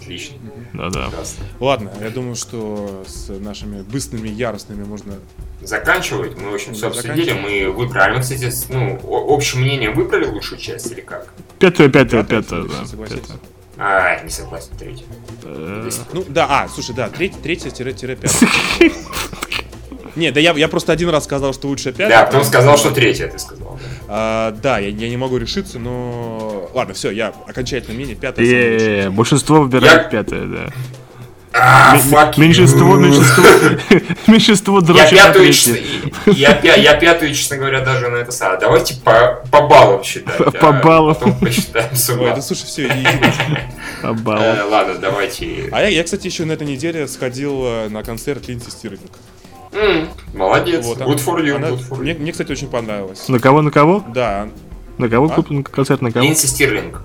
Отлично. Да, да. Прекрасно. Ладно, я думаю, что с нашими быстрыми яростными можно... Заканчивать. Мы, общем, все обсудили. Мы выбрали. Кстати, с- ну, общее мнение выбрали лучшую часть или как? Пятая, Пятая, пятая, да. пятая. А, не согласен, третий. Э, Ну, да, а, слушай, да, треть- третья-пятая. [LAUGHS] Не, да я, я просто один раз сказал, что лучше пятая. Да, потом сказал, что третья, ты сказал. Да. А, да, я, я не могу решиться, но... Ладно, все, я окончательно мнение, лучшая. э, Большинство выбирает Я- пятое, да. А. Меньшинство, меньшинство, [LAUGHS] меньшинство Я дрочит на пятую, честно, я, я пятую, честно говоря, даже на это самое. Давайте по, по баллам считать. По- а по баллам. Потом посчитаем [LAUGHS] с Ой, да слушай, все, иди, иди. Обал. Э, ладно, давайте. А я, я, кстати, еще на этой неделе сходил э, на концерт Линдси Стирлинг. Молодец. Вот, good for you, она- good for мне, you. мне, кстати, очень понравилось. На кого, на кого? Да, На кого А? куплен концерт, на кого? Линдси Стирлинг.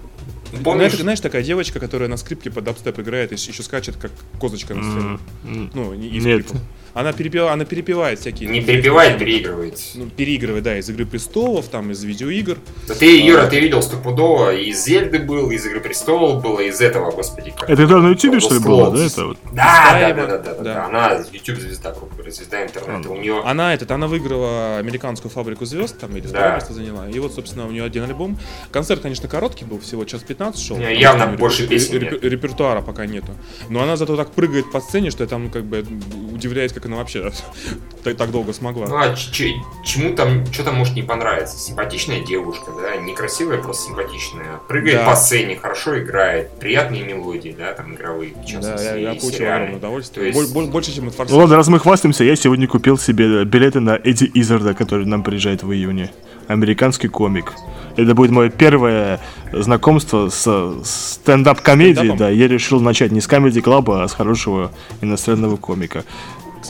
Помнишь? это, знаешь, такая девочка, которая на скрипке под дабстеп играет и еще скачет, как козочка на сцене. М. Ну, не из Нет. клипов. Она, перепевает, она перепевает всякие... Не перепевает, переигрывает. Ну, переигрывает, да, из Игры Престолов, там, из видеоигр. Да ты, Юра, ты видел стопудово, из Зельды был, из Игры Престолов было, из этого, господи, как. Это на ютубе, что ли, было, да, это вот? Да, да, да, да, да, да, да. да. Она YouTube звезда, грубо говоря, звезда интернета. У нее Она этот, она выиграла американскую фабрику звезд, там, или Да. второе место заняла. И вот, собственно, у нее один альбом. Концерт, конечно, короткий был, всего час 15 шел. Явно больше песен. Репертуара пока нету. Но она зато так прыгает по сцене, что я там как бы удивляюсь, как она вообще [LAUGHS] так, так долго смогла. Ну а ч- ч- чему там, что там может не понравиться? Симпатичная девушка, да, некрасивая, просто симпатичная. Прыгает Да. по сцене, хорошо играет, приятные мелодии, да, там игровые, в Да, я, я получил огромное удовольствие. То есть- Боль- боль- больше, чем от Ну форсажа. ладно, раз мы хвастаемся, я сегодня купил себе билеты на Эдди Изарда, который нам приезжает в июне. Американский комик. Это будет мое первое знакомство с стендап-комедией, да. Я решил начать не с комедий клаба, а с хорошего иностранного комика.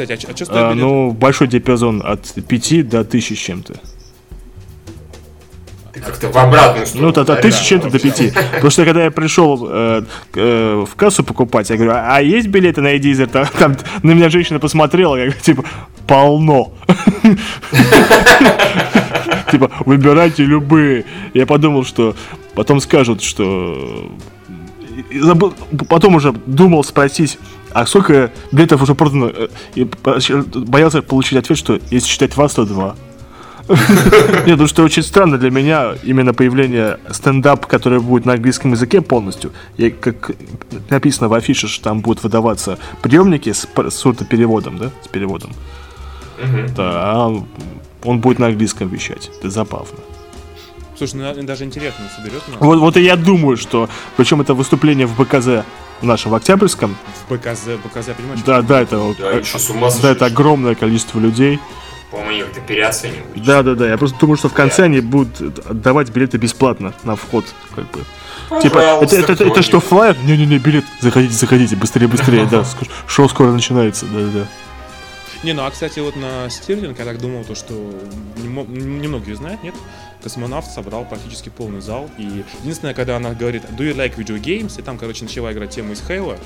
Кстати, а, что стоит А, билет? ну, большой диапазон от 5 до 1000 с чем-то. Ты как-то в обратную сторону. Ну, от, от да, 1000 с да, чем-то до. 5. [LAUGHS] Потому что когда я пришел э, э, в кассу покупать, я говорю, а есть билеты на Эдди Изард? Там, там на меня женщина посмотрела, я говорю, типа, полно. [LAUGHS] Типа, выбирайте любые. Я подумал, что потом скажут, что... забыл- Потом уже думал спросить, а сколько билетов уже продано? Э, И боялся получить ответ, что если считать вас, то два. [LAUGHS] Нет, потому что очень странно для меня именно появление стендап, который будет на английском языке полностью. И как написано в афише, что там будут выдаваться приемники с, п- с переводом, да? С переводом. Да, а он будет на английском вещать. Это забавно. Слушай, ну даже интересно, соберет нас. Вот, вот и я думаю, что причем это выступление в БКЗ в нашем в Октябрьском. В БКЗ, БКЗ, понимаешь? Да, да, это, Да, э, еще с ума да, это огромное количество людей. По-моему, их это переоценивают. Да, да, да. Я просто думаю, что в конце они будут отдавать билеты бесплатно на вход, как бы. Типа, Пожалуйста, это, это, это, это что, флайер? Не-не-не, билет. Заходите, заходите, быстрее, быстрее, да. [LAUGHS] Шоу скоро начинается, да-да-да. Не, ну а кстати, вот на Стирлинг я так думал, то, что немногие знают, нет? Космонавт собрал практически полный зал. И единственное, когда она говорит Do you like video games? И там, короче, начала играть тема из Хейла.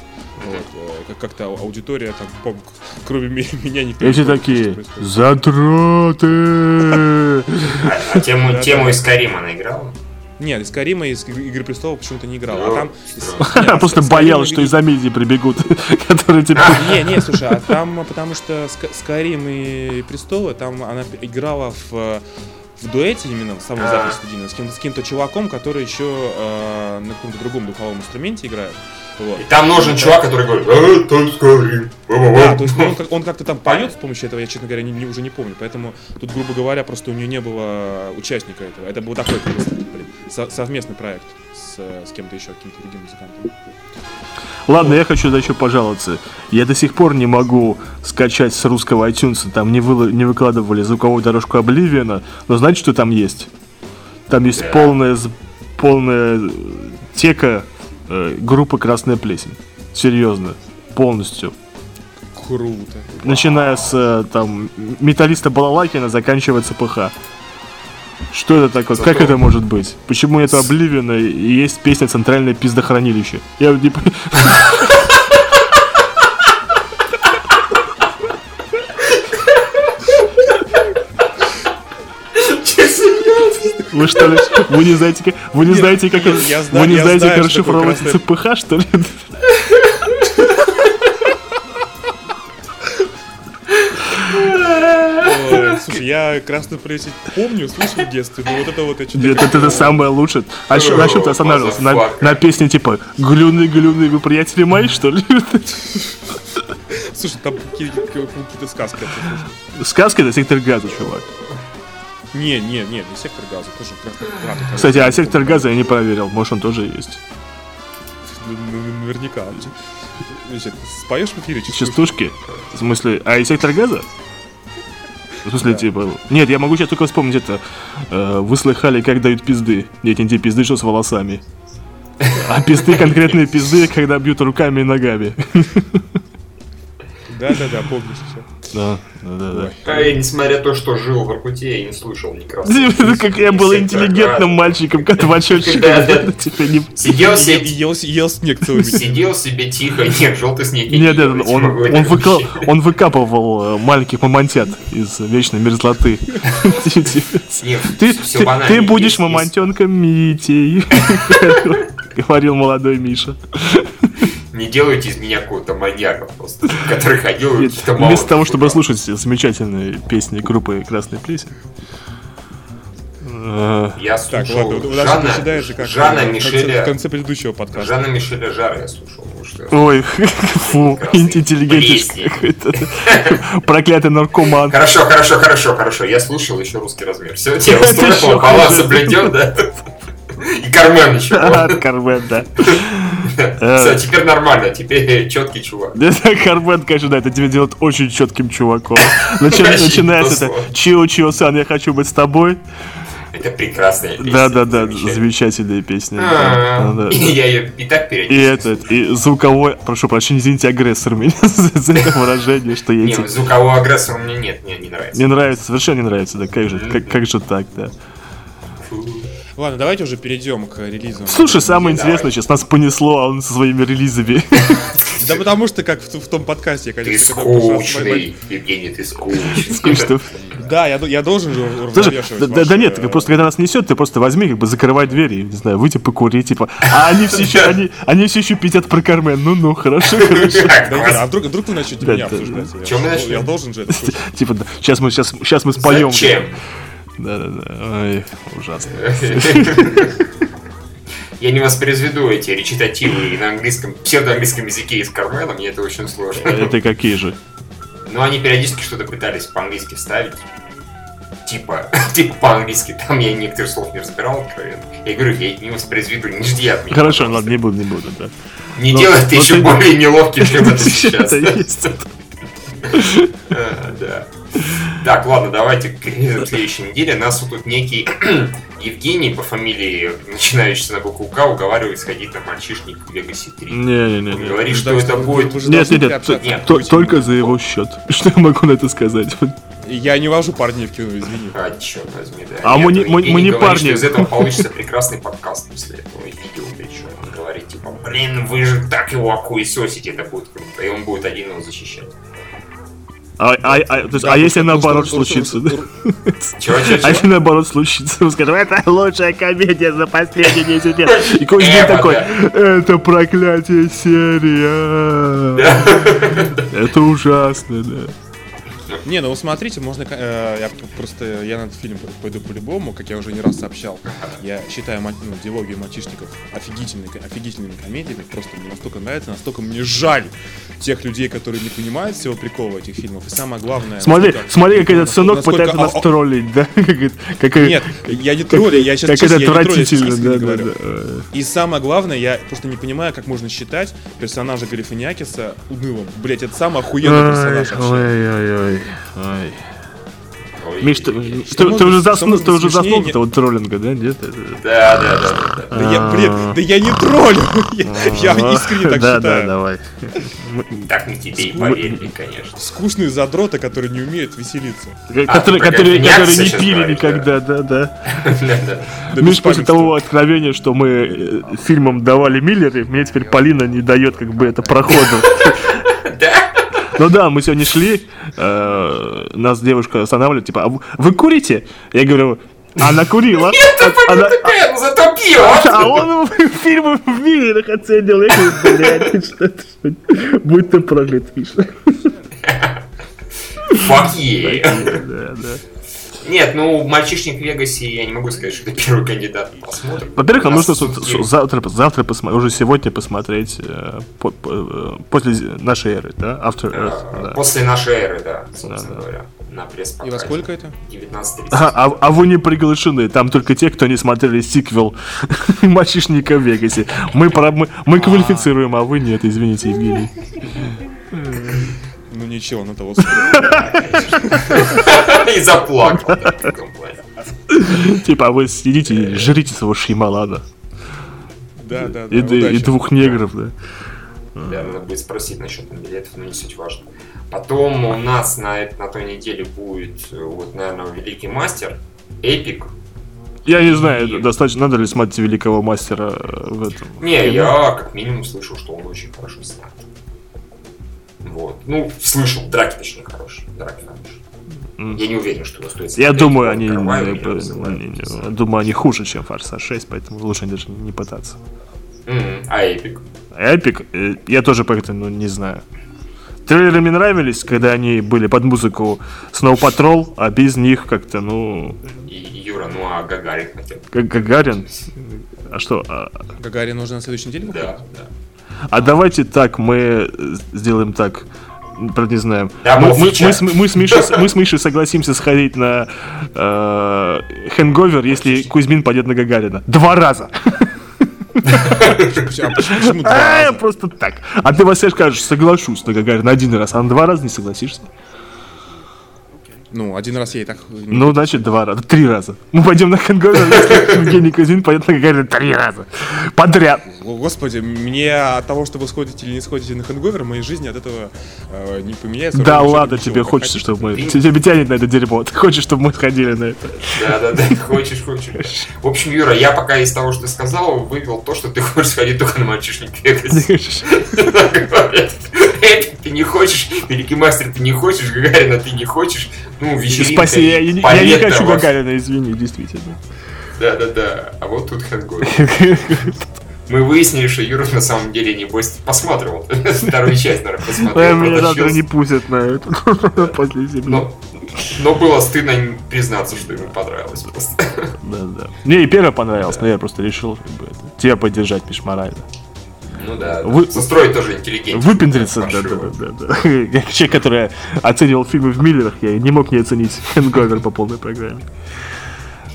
Вот, э, как- как-то аудитория там, по- кроме ме- [LAUGHS] меня никто Эти не такие, задраты. А, а тему, тему из Карима она играла? Нет, из Карима из Игры престолов почему-то не играл. А там... странно. Не, а Просто с- с боялась, что из Амедии прибегут, [LAUGHS] которые типа... Не, не, слушай, а там, потому что Ска- Скайрим и Престолы, там она играла в, в дуэте именно, в самой А. записи студийной, с кем-то, с кем-то чуваком, который еще э, на каком-то другом духовом инструменте играет. Вот. И там нужен чувак, который говорит, «Э, там Скайрим». Да, то есть он, как- он как-то там поет с помощью этого, я, честно говоря, не- не- уже не помню. Поэтому тут, грубо говоря, просто у нее не было участника этого. Это был такой блин, со- совместный проект с, э, с кем-то еще, каким-то другим музыкантом. Ладно, я хочу еще пожаловаться. Я до сих пор не могу скачать с русского iTunes, там не, выло- не выкладывали звуковую дорожку Обливиона, но знаете, что там есть? Там есть Да. полная, з- полная э, тека э, группы Красная Плесень. Серьезно. Полностью. Круто. Начиная с э, там металлиста Балалакина, заканчивая ЦПХ. Что это такое? Зато- Как это может быть? Почему нет Обливиона и есть песня «Центральное пиздохранилище»? Я не? Вы что ли? Вы не знаете, как, вы не знаете, как, я- я знаю- вы не знаете, как расшифровывается ЦПХ, что ли? Я красную плесень помню, слушал в детстве, но вот это вот я что-то... Нет, это, это самое лучшее. А что, на чем ты останавливался? На, на песне типа «Глюны, глюны, вы приятели мои, что ли?» [LAUGHS] Слушай, там какие- какие-то сказки. Сказка это сектор газа, чувак. Не, не, не, не сектор газа, тоже короче, Кстати, а сектор газа я не проверил. Может, он тоже есть. ну, ну, Наверняка. Значит, споешь в эфире частушки? Частушки? В смысле, а и сектор газа? В смысле, типа... Нет, я могу сейчас только вспомнить это. Э, Вы слыхали, как дают пизды? Нет, не те пизды, что с волосами. А пизды, конкретные пизды, когда бьют руками и ногами. Да-да-да, помню все. Да, да, да. А я, несмотря на то, что жил в Иркуте, я не слышал ни. [LAUGHS] Как я был интеллигентным мальчиком, да. Типа не... Сидел себе, ел, снег днями. сидел себе тихо, нет, желтый снег Нет, нет, он, могу он, выкапывал э, маленьких мамонтят из вечной мерзлоты. [LAUGHS] Ты, будешь мамонтенком Митей, [LAUGHS] говорил молодой Миша. Не делайте из меня какого-то маньяка просто, [LAUGHS] который ходил каких-то Вместо того, чтобы слушать замечательные песни группы Красный Плесень. э, Я Так, слушал ладно, Жанна, как Жанна в конце- в Мишеля, конце предыдущего подкаста. Жанна Мишеля Жара я слушал. что. Ой, [LAUGHS] фу, какой-то. [LAUGHS] Проклятый наркоман. Хорошо, хорошо, хорошо, хорошо. Я слушал еще русский размер. Все, тебя Ещё устроил, баланс соблюден, да? И Кармен еще. [LAUGHS] Кармен, да. [LAUGHS] Все, теперь нормально, теперь [LAUGHS] четкий чувак. Кармен, конечно, да, это тебя делает очень четким чуваком. Начинается это Чио Чио Сан, я хочу быть с тобой. Это прекрасная песня. Да, да, да, замечательная. песня. А. И я ее и так И периодически этот, и звуковой, прошу прощения, извините, агрессор меня за это выражение, что я Не, эти... звукового агрессора мне нет, мне не нравится. Не нравится, совершенно не нравится, да, как же, как же так, да. Ладно, давайте уже перейдем к релизам. Слушай, самое Давай. интересное, сейчас нас понесло, а он со своими релизами. [LAUGHS] Да потому что, как в, в том подкасте, я, Ты конечно, моей- скучный, Евгений, ты скучный. Скучно. Да, я, я должен же Слушай, уравновешивать да, да, ваши, да нет, э, ты просто когда нас несет, ты просто возьми, как бы закрывай двери, не знаю, выйти покурить, типа. А они все еще, они, они все еще пятят про Кармен. Ну, ну, хорошо, [LAUGHS] хорошо. Да а вдруг, вдруг вы начнете Да, меня да. обсуждать? Я, я должен же это. [LAUGHS] Типа, да, сейчас мы, сейчас, сейчас мы споем. Зачем? Да, да, да. Ой, ужасно. [LAUGHS] Я не воспроизведу эти речитативы на английском, псевдоанглийском языке из Кармена, мне это очень сложно. Это какие же? Но они периодически что-то пытались по-английски вставить. Типа, [LAUGHS] типа по-английски, там я некоторых слов не разбирал, откровенно. Я говорю, я не воспроизведу, не жди от меня. Хорошо, пожалуйста. ладно, не буду, не буду, да. Не Но- делай это но еще ты- более неловким, чем это [LAUGHS] сейчас. А, Да. Так, ладно, давайте к следующей недели. Нас вот тут некий [CLEARS THROAT] Евгений по фамилии, начинающийся на букву К, уговаривает сходить на мальчишник в Legacy 3. Он Не-не-не. говорит, что Да, это будет... Нет, нет, нет, нет, Путину. только за его счет. [LAUGHS] Что я могу на это сказать? Я не вожу парней в кино, извини. А, черт возьми, да. А мы не- мы- Евгений мы не говорит, парни. что из этого получится прекрасный подкаст после этого видео. Причем он говорит, типа, блин, вы же так его окуесосите, это будет круто. И он будет один его защищать. А, а, а, то есть, Да, [LAUGHS] а если наоборот случится? А если наоборот случится, мы скажем, это лучшая комедия за последние 10 лет. И день такой, это проклятие серия. [LAUGHS] Это ужасно, да. Не, ну смотрите, можно... э, я просто... Я на этот фильм пойду по-любому, как я уже не раз сообщал. Я считаю ну, диалогию мальчишников офигительной, офигительными комедиями. Просто мне настолько нравится, настолько мне жаль тех людей, которые не понимают всего прикола этих фильмов. И самое главное... Смотри, насколько- смотри, как этот сынок насколько- пытается нас троллить, да? [LAUGHS] Как Нет, я не троллю, я сейчас Как это отвратительно, да, да, да. И самое главное, я просто не понимаю, как можно считать персонажа Галифаниакиса унылым. Блять, это самый охуенный персонаж вообще. Ой-ой-ой. Ой. Ой, Миш, ты, ой, ой. ты- ты уже быть- что заснул, ты уже заснул этого троллинга, да? Нет? Это- Да, да, да, да, да. Да я, блин, да я не троллю. Я, я искренне так Да, да, считаю. давай. Так мы тебе и поверили, конечно. Скучные задроты, которые не умеют веселиться. Которые, про которые, Галифианакиса которые не пили никогда, да, да. Да, [LAUGHS] да. Да Миш, после того откровения, что мы э, фильмам давали Миллеры, мне теперь Полина не дает как бы это проходу. [LAUGHS] Да? Ну да, мы сегодня шли, э, нас девушка останавливает, типа, а вы- курите? Я говорю, Она курила. Это Она- такая, ну зато пиво! А он фильмы в миллионах оценил. Я говорю, блядь, что что? Будь ты проклят, Миша. Fuck yeah. Да, да. Нет, ну, «Мальчишник в Вегасе» я не могу сказать, что это первый кандидат на просмотр. Во-первых, нам нужно завтра, завтра посмотреть, уже сегодня посмотреть э, по- по- э, после нашей эры, да? After Earth. э, да. После нашей эры, да, собственно Да, да. говоря, на пресс И во сколько это? 19.30. А, а- а вы не приглашены, там только те, кто не смотрели сиквел [LAUGHS] «Мальчишника в Вегасе». Мы, пора- мы, мы квалифицируем, а вы нет, извините, Евгений. [LAUGHS] Ничего, на того. [LAUGHS] И заплакал. Типа, а вы сидите и жрите своего Шеймалана. Да, да, И, да. и двух негров, да. Да, надо будет спросить насчет билетов, но не суть важно. Потом у нас на, на той неделе будет, вот, наверное, Великий Мастер, Эпик. Я не знаю, достаточно надо ли смотреть великого мастера э, в этом. Не, я как минимум слышал, что он очень хорошо снят. Вот. Ну, слышал, драки точнее хорошие. Драки хорошие. Я не уверен, что его стоит Я думаю, он они, э, не думаю, они хуже, чем Форсаж 6, поэтому лучше даже не пытаться. А Эпик? Эпик, э, я тоже по этому не знаю. Трейлеры мне нравились, когда они были под музыку Snow Patrol, а без них как-то, ну, И Юра, ну а Гагарин хотя бы. как Гагарин. А что? А, Гагарин уже на следующей неделе выходит? Да, да. А давайте так, мы э, сделаем так. Правда, не знаем. Да, мы, мы- мы с, мы с Мишей, мы с Мишей согласимся сходить на э, Хэнговер, если Кузьмин пойдет на Гагарина. Два раза. А почему почему два раза? просто так. А ты, Вася, скажешь, соглашусь на Гагарина один раз, а на два раза не согласишься? Ну, один раз я и так... Ну, значит, два раза. Три раза. Мы пойдем на Хэнговер, Евгений Кузьмин пойдет на Гагарина три раза. Подряд. Господи, мне от того, что вы сходите или не сходите на хэнговер, в моей жизни от этого э, не поменяется. Да ладно, тебе хочется, чтобы мы... Тебе тянет на это дерьмо. Ты хочешь, чтобы мы сходили на это. Да, да, да, хочешь, хочешь. В общем, Юра, я пока из того, что ты сказал, вывел то, что ты хочешь сходить только на мальчишник. Говорят, Эпик ты не хочешь, Великий Мастер ты не хочешь, Гагарина ты не хочешь. Ну, вечеринка, Спасибо, я, я не- я не хочу во- Гагарина, извини, действительно. Да, да, да. А вот тут Хэнгой. [LAUGHS] Мы выяснили, что Юра на самом деле, небось, посматривал. [LAUGHS] Вторую часть, наверное, посмотрел. Меня завтра не пустят на это. [LAUGHS] После земли. Но, было стыдно признаться, что ему понравилось просто. Да, да. Мне и первая понравилась, но я просто решил как бы, тебя поддержать, Миш, морально. Ну да, Вы- состроить тоже интеллигентно. Выпендриться, да, да, да, да. [LAUGHS] Я человек, который оценивал фильмы в миллерах, я не мог не оценить [LAUGHS] Хэнговер по полной программе.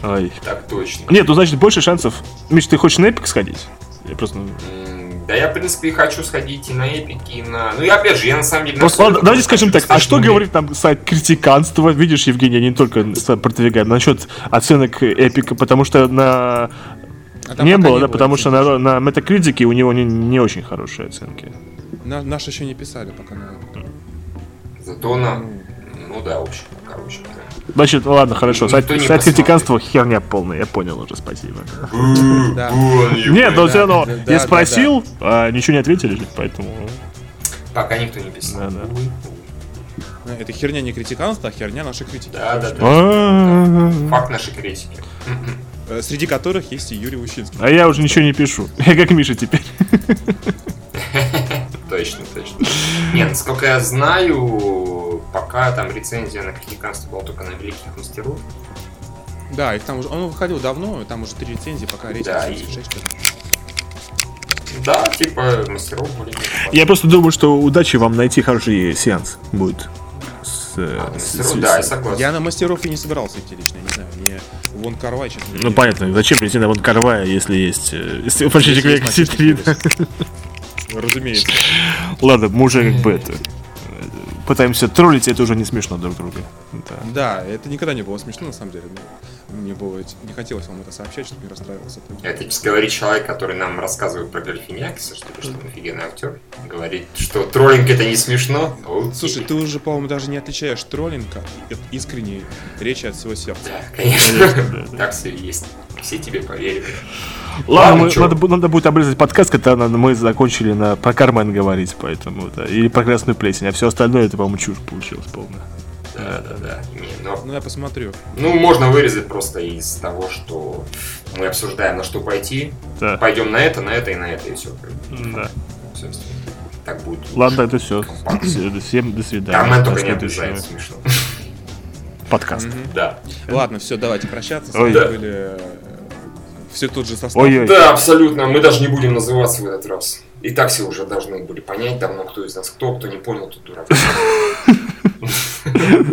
Ой. Так точно. Нет, ну значит больше шансов. Миш, ты хочешь на Эпик сходить? Я просто... ну, Да я, в принципе, и хочу сходить и на Эпик, и на... Ну и опять же, я на самом деле... Просто, ладно, давайте скажем так, а что говорит там сайт критиканства? Видишь, Евгений, не только продвигаем насчет оценок Эпика, потому что на... А не было, да, потому что на, на Metacritic у него не, не очень хорошие оценки. На- Наши еще не писали пока на... Зато на... Ну да, в общем, короче. Значит, ну ладно, хорошо, сайт, не критиканства херня полная, я понял уже, спасибо. Да. Нет, но все равно, я спросил, а ничего не ответили, поэтому... Пока никто не писал. Да, да. Э, Это херня не критиканство, а херня нашей критики. Да, да, да. Факт нашей критики. Э, Среди которых есть и Юрий Ущинский. а я уже ничего не пишу. [LAUGHS] Я как Миша теперь. [LAUGHS] Точно, точно. Нет, насколько я знаю, пока там рецензия на критиканство была только на Великих Мастеров. Да, их там уже... Он выходил давно, там уже три рецензии, пока рейтинг Да, и- 76. Да, типа мастеров более Я просто думаю, что удачи вам найти хороший сеанс будет. А, мастеров, да, я с- согласен. Я на мастеров и не собирался идти лично, не знаю, мне вон Карвай, честно Ну понятно, зачем прийти на вон Карвая, если есть... э, Если Фальшичек Если есть Легаси 3, да. Мальчишник Разумеется. Ладно, мы уже как бы это... э, Пытаемся троллить, это уже не смешно друг друга. Да. Да, это никогда не было смешно, на самом деле. Мне было не хотелось вам это сообщать, чтобы не расстраивался. Это говорит человек, который нам рассказывает про Гальфинякиса, что, что он офигенный актер. Говорит, что троллинг это не смешно. Окей. Слушай, ты уже, по-моему, даже не отличаешь троллинга от искренней речи от всего сердца. Да, конечно. Так все и есть. Все тебе поверили. Ладно, Ладно, мы- надо, надо будет обрезать подкаст, когда на- мы закончили на, про Кармен говорить, поэтому, да, или про красную плесень, а все остальное, это, по-моему, чушь получилась полная. Да, Да, да, да. Не, но Ну, я посмотрю. Ну, можно вырезать просто из того, что мы обсуждаем, на что пойти. Да. Пойдем на это, на это и на это, и все. Да. Так будет. лучше. Ладно, это все. Компактно. Всем до свидания. Кармен До только не обижает, смешно. Подкаста. Да. Ладно, все, давайте прощаться. С вами Да. были э, все тут же состав. Ой-ой. Да, абсолютно. Мы даже не будем называться в этот раз. И так все уже должны были понять давно, кто из нас кто. Кто не понял, тот дурак.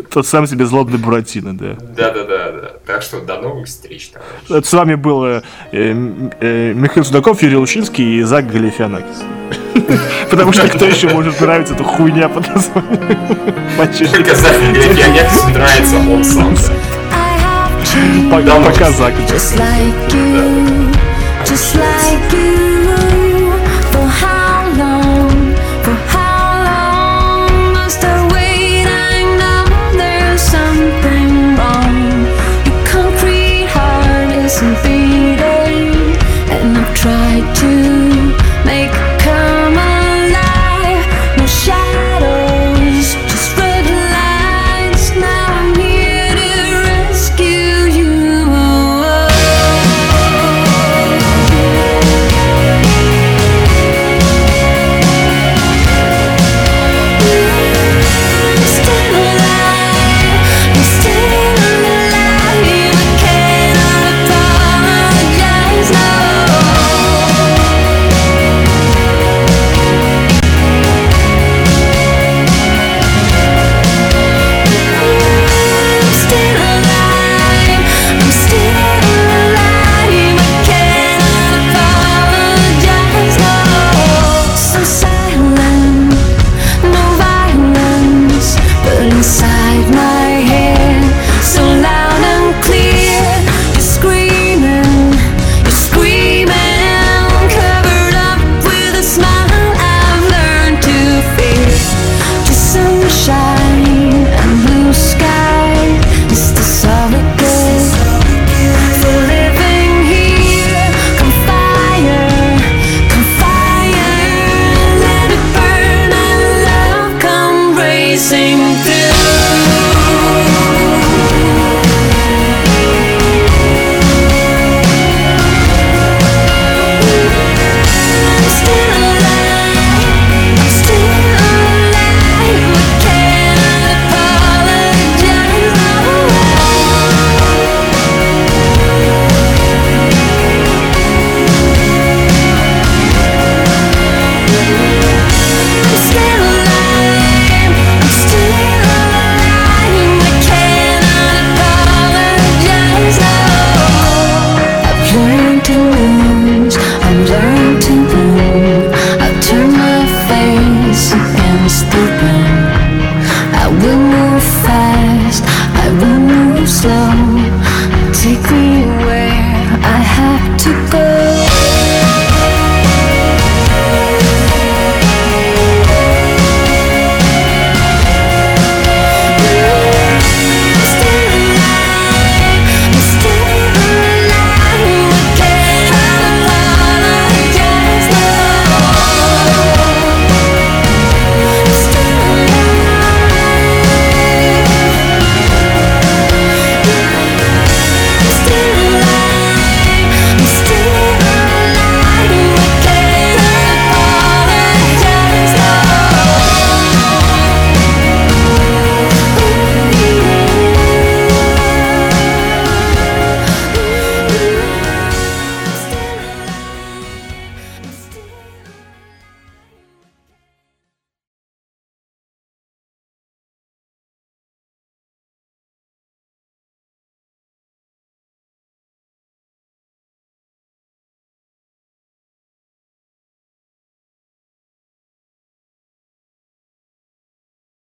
Тот сам себе злобный Буратино, да. Да, да, да, да. Так что до новых встреч, товарищи. С вами был э, э, э, Михаил Судаков, Юрий Лучинский и Зак Галифианакис. [LAUGHS] Потому что кто еще может нравиться эта хуйня под названием. [LAUGHS] Только за Грифианекс нравится он сам. пока Зак. just like you, just like you.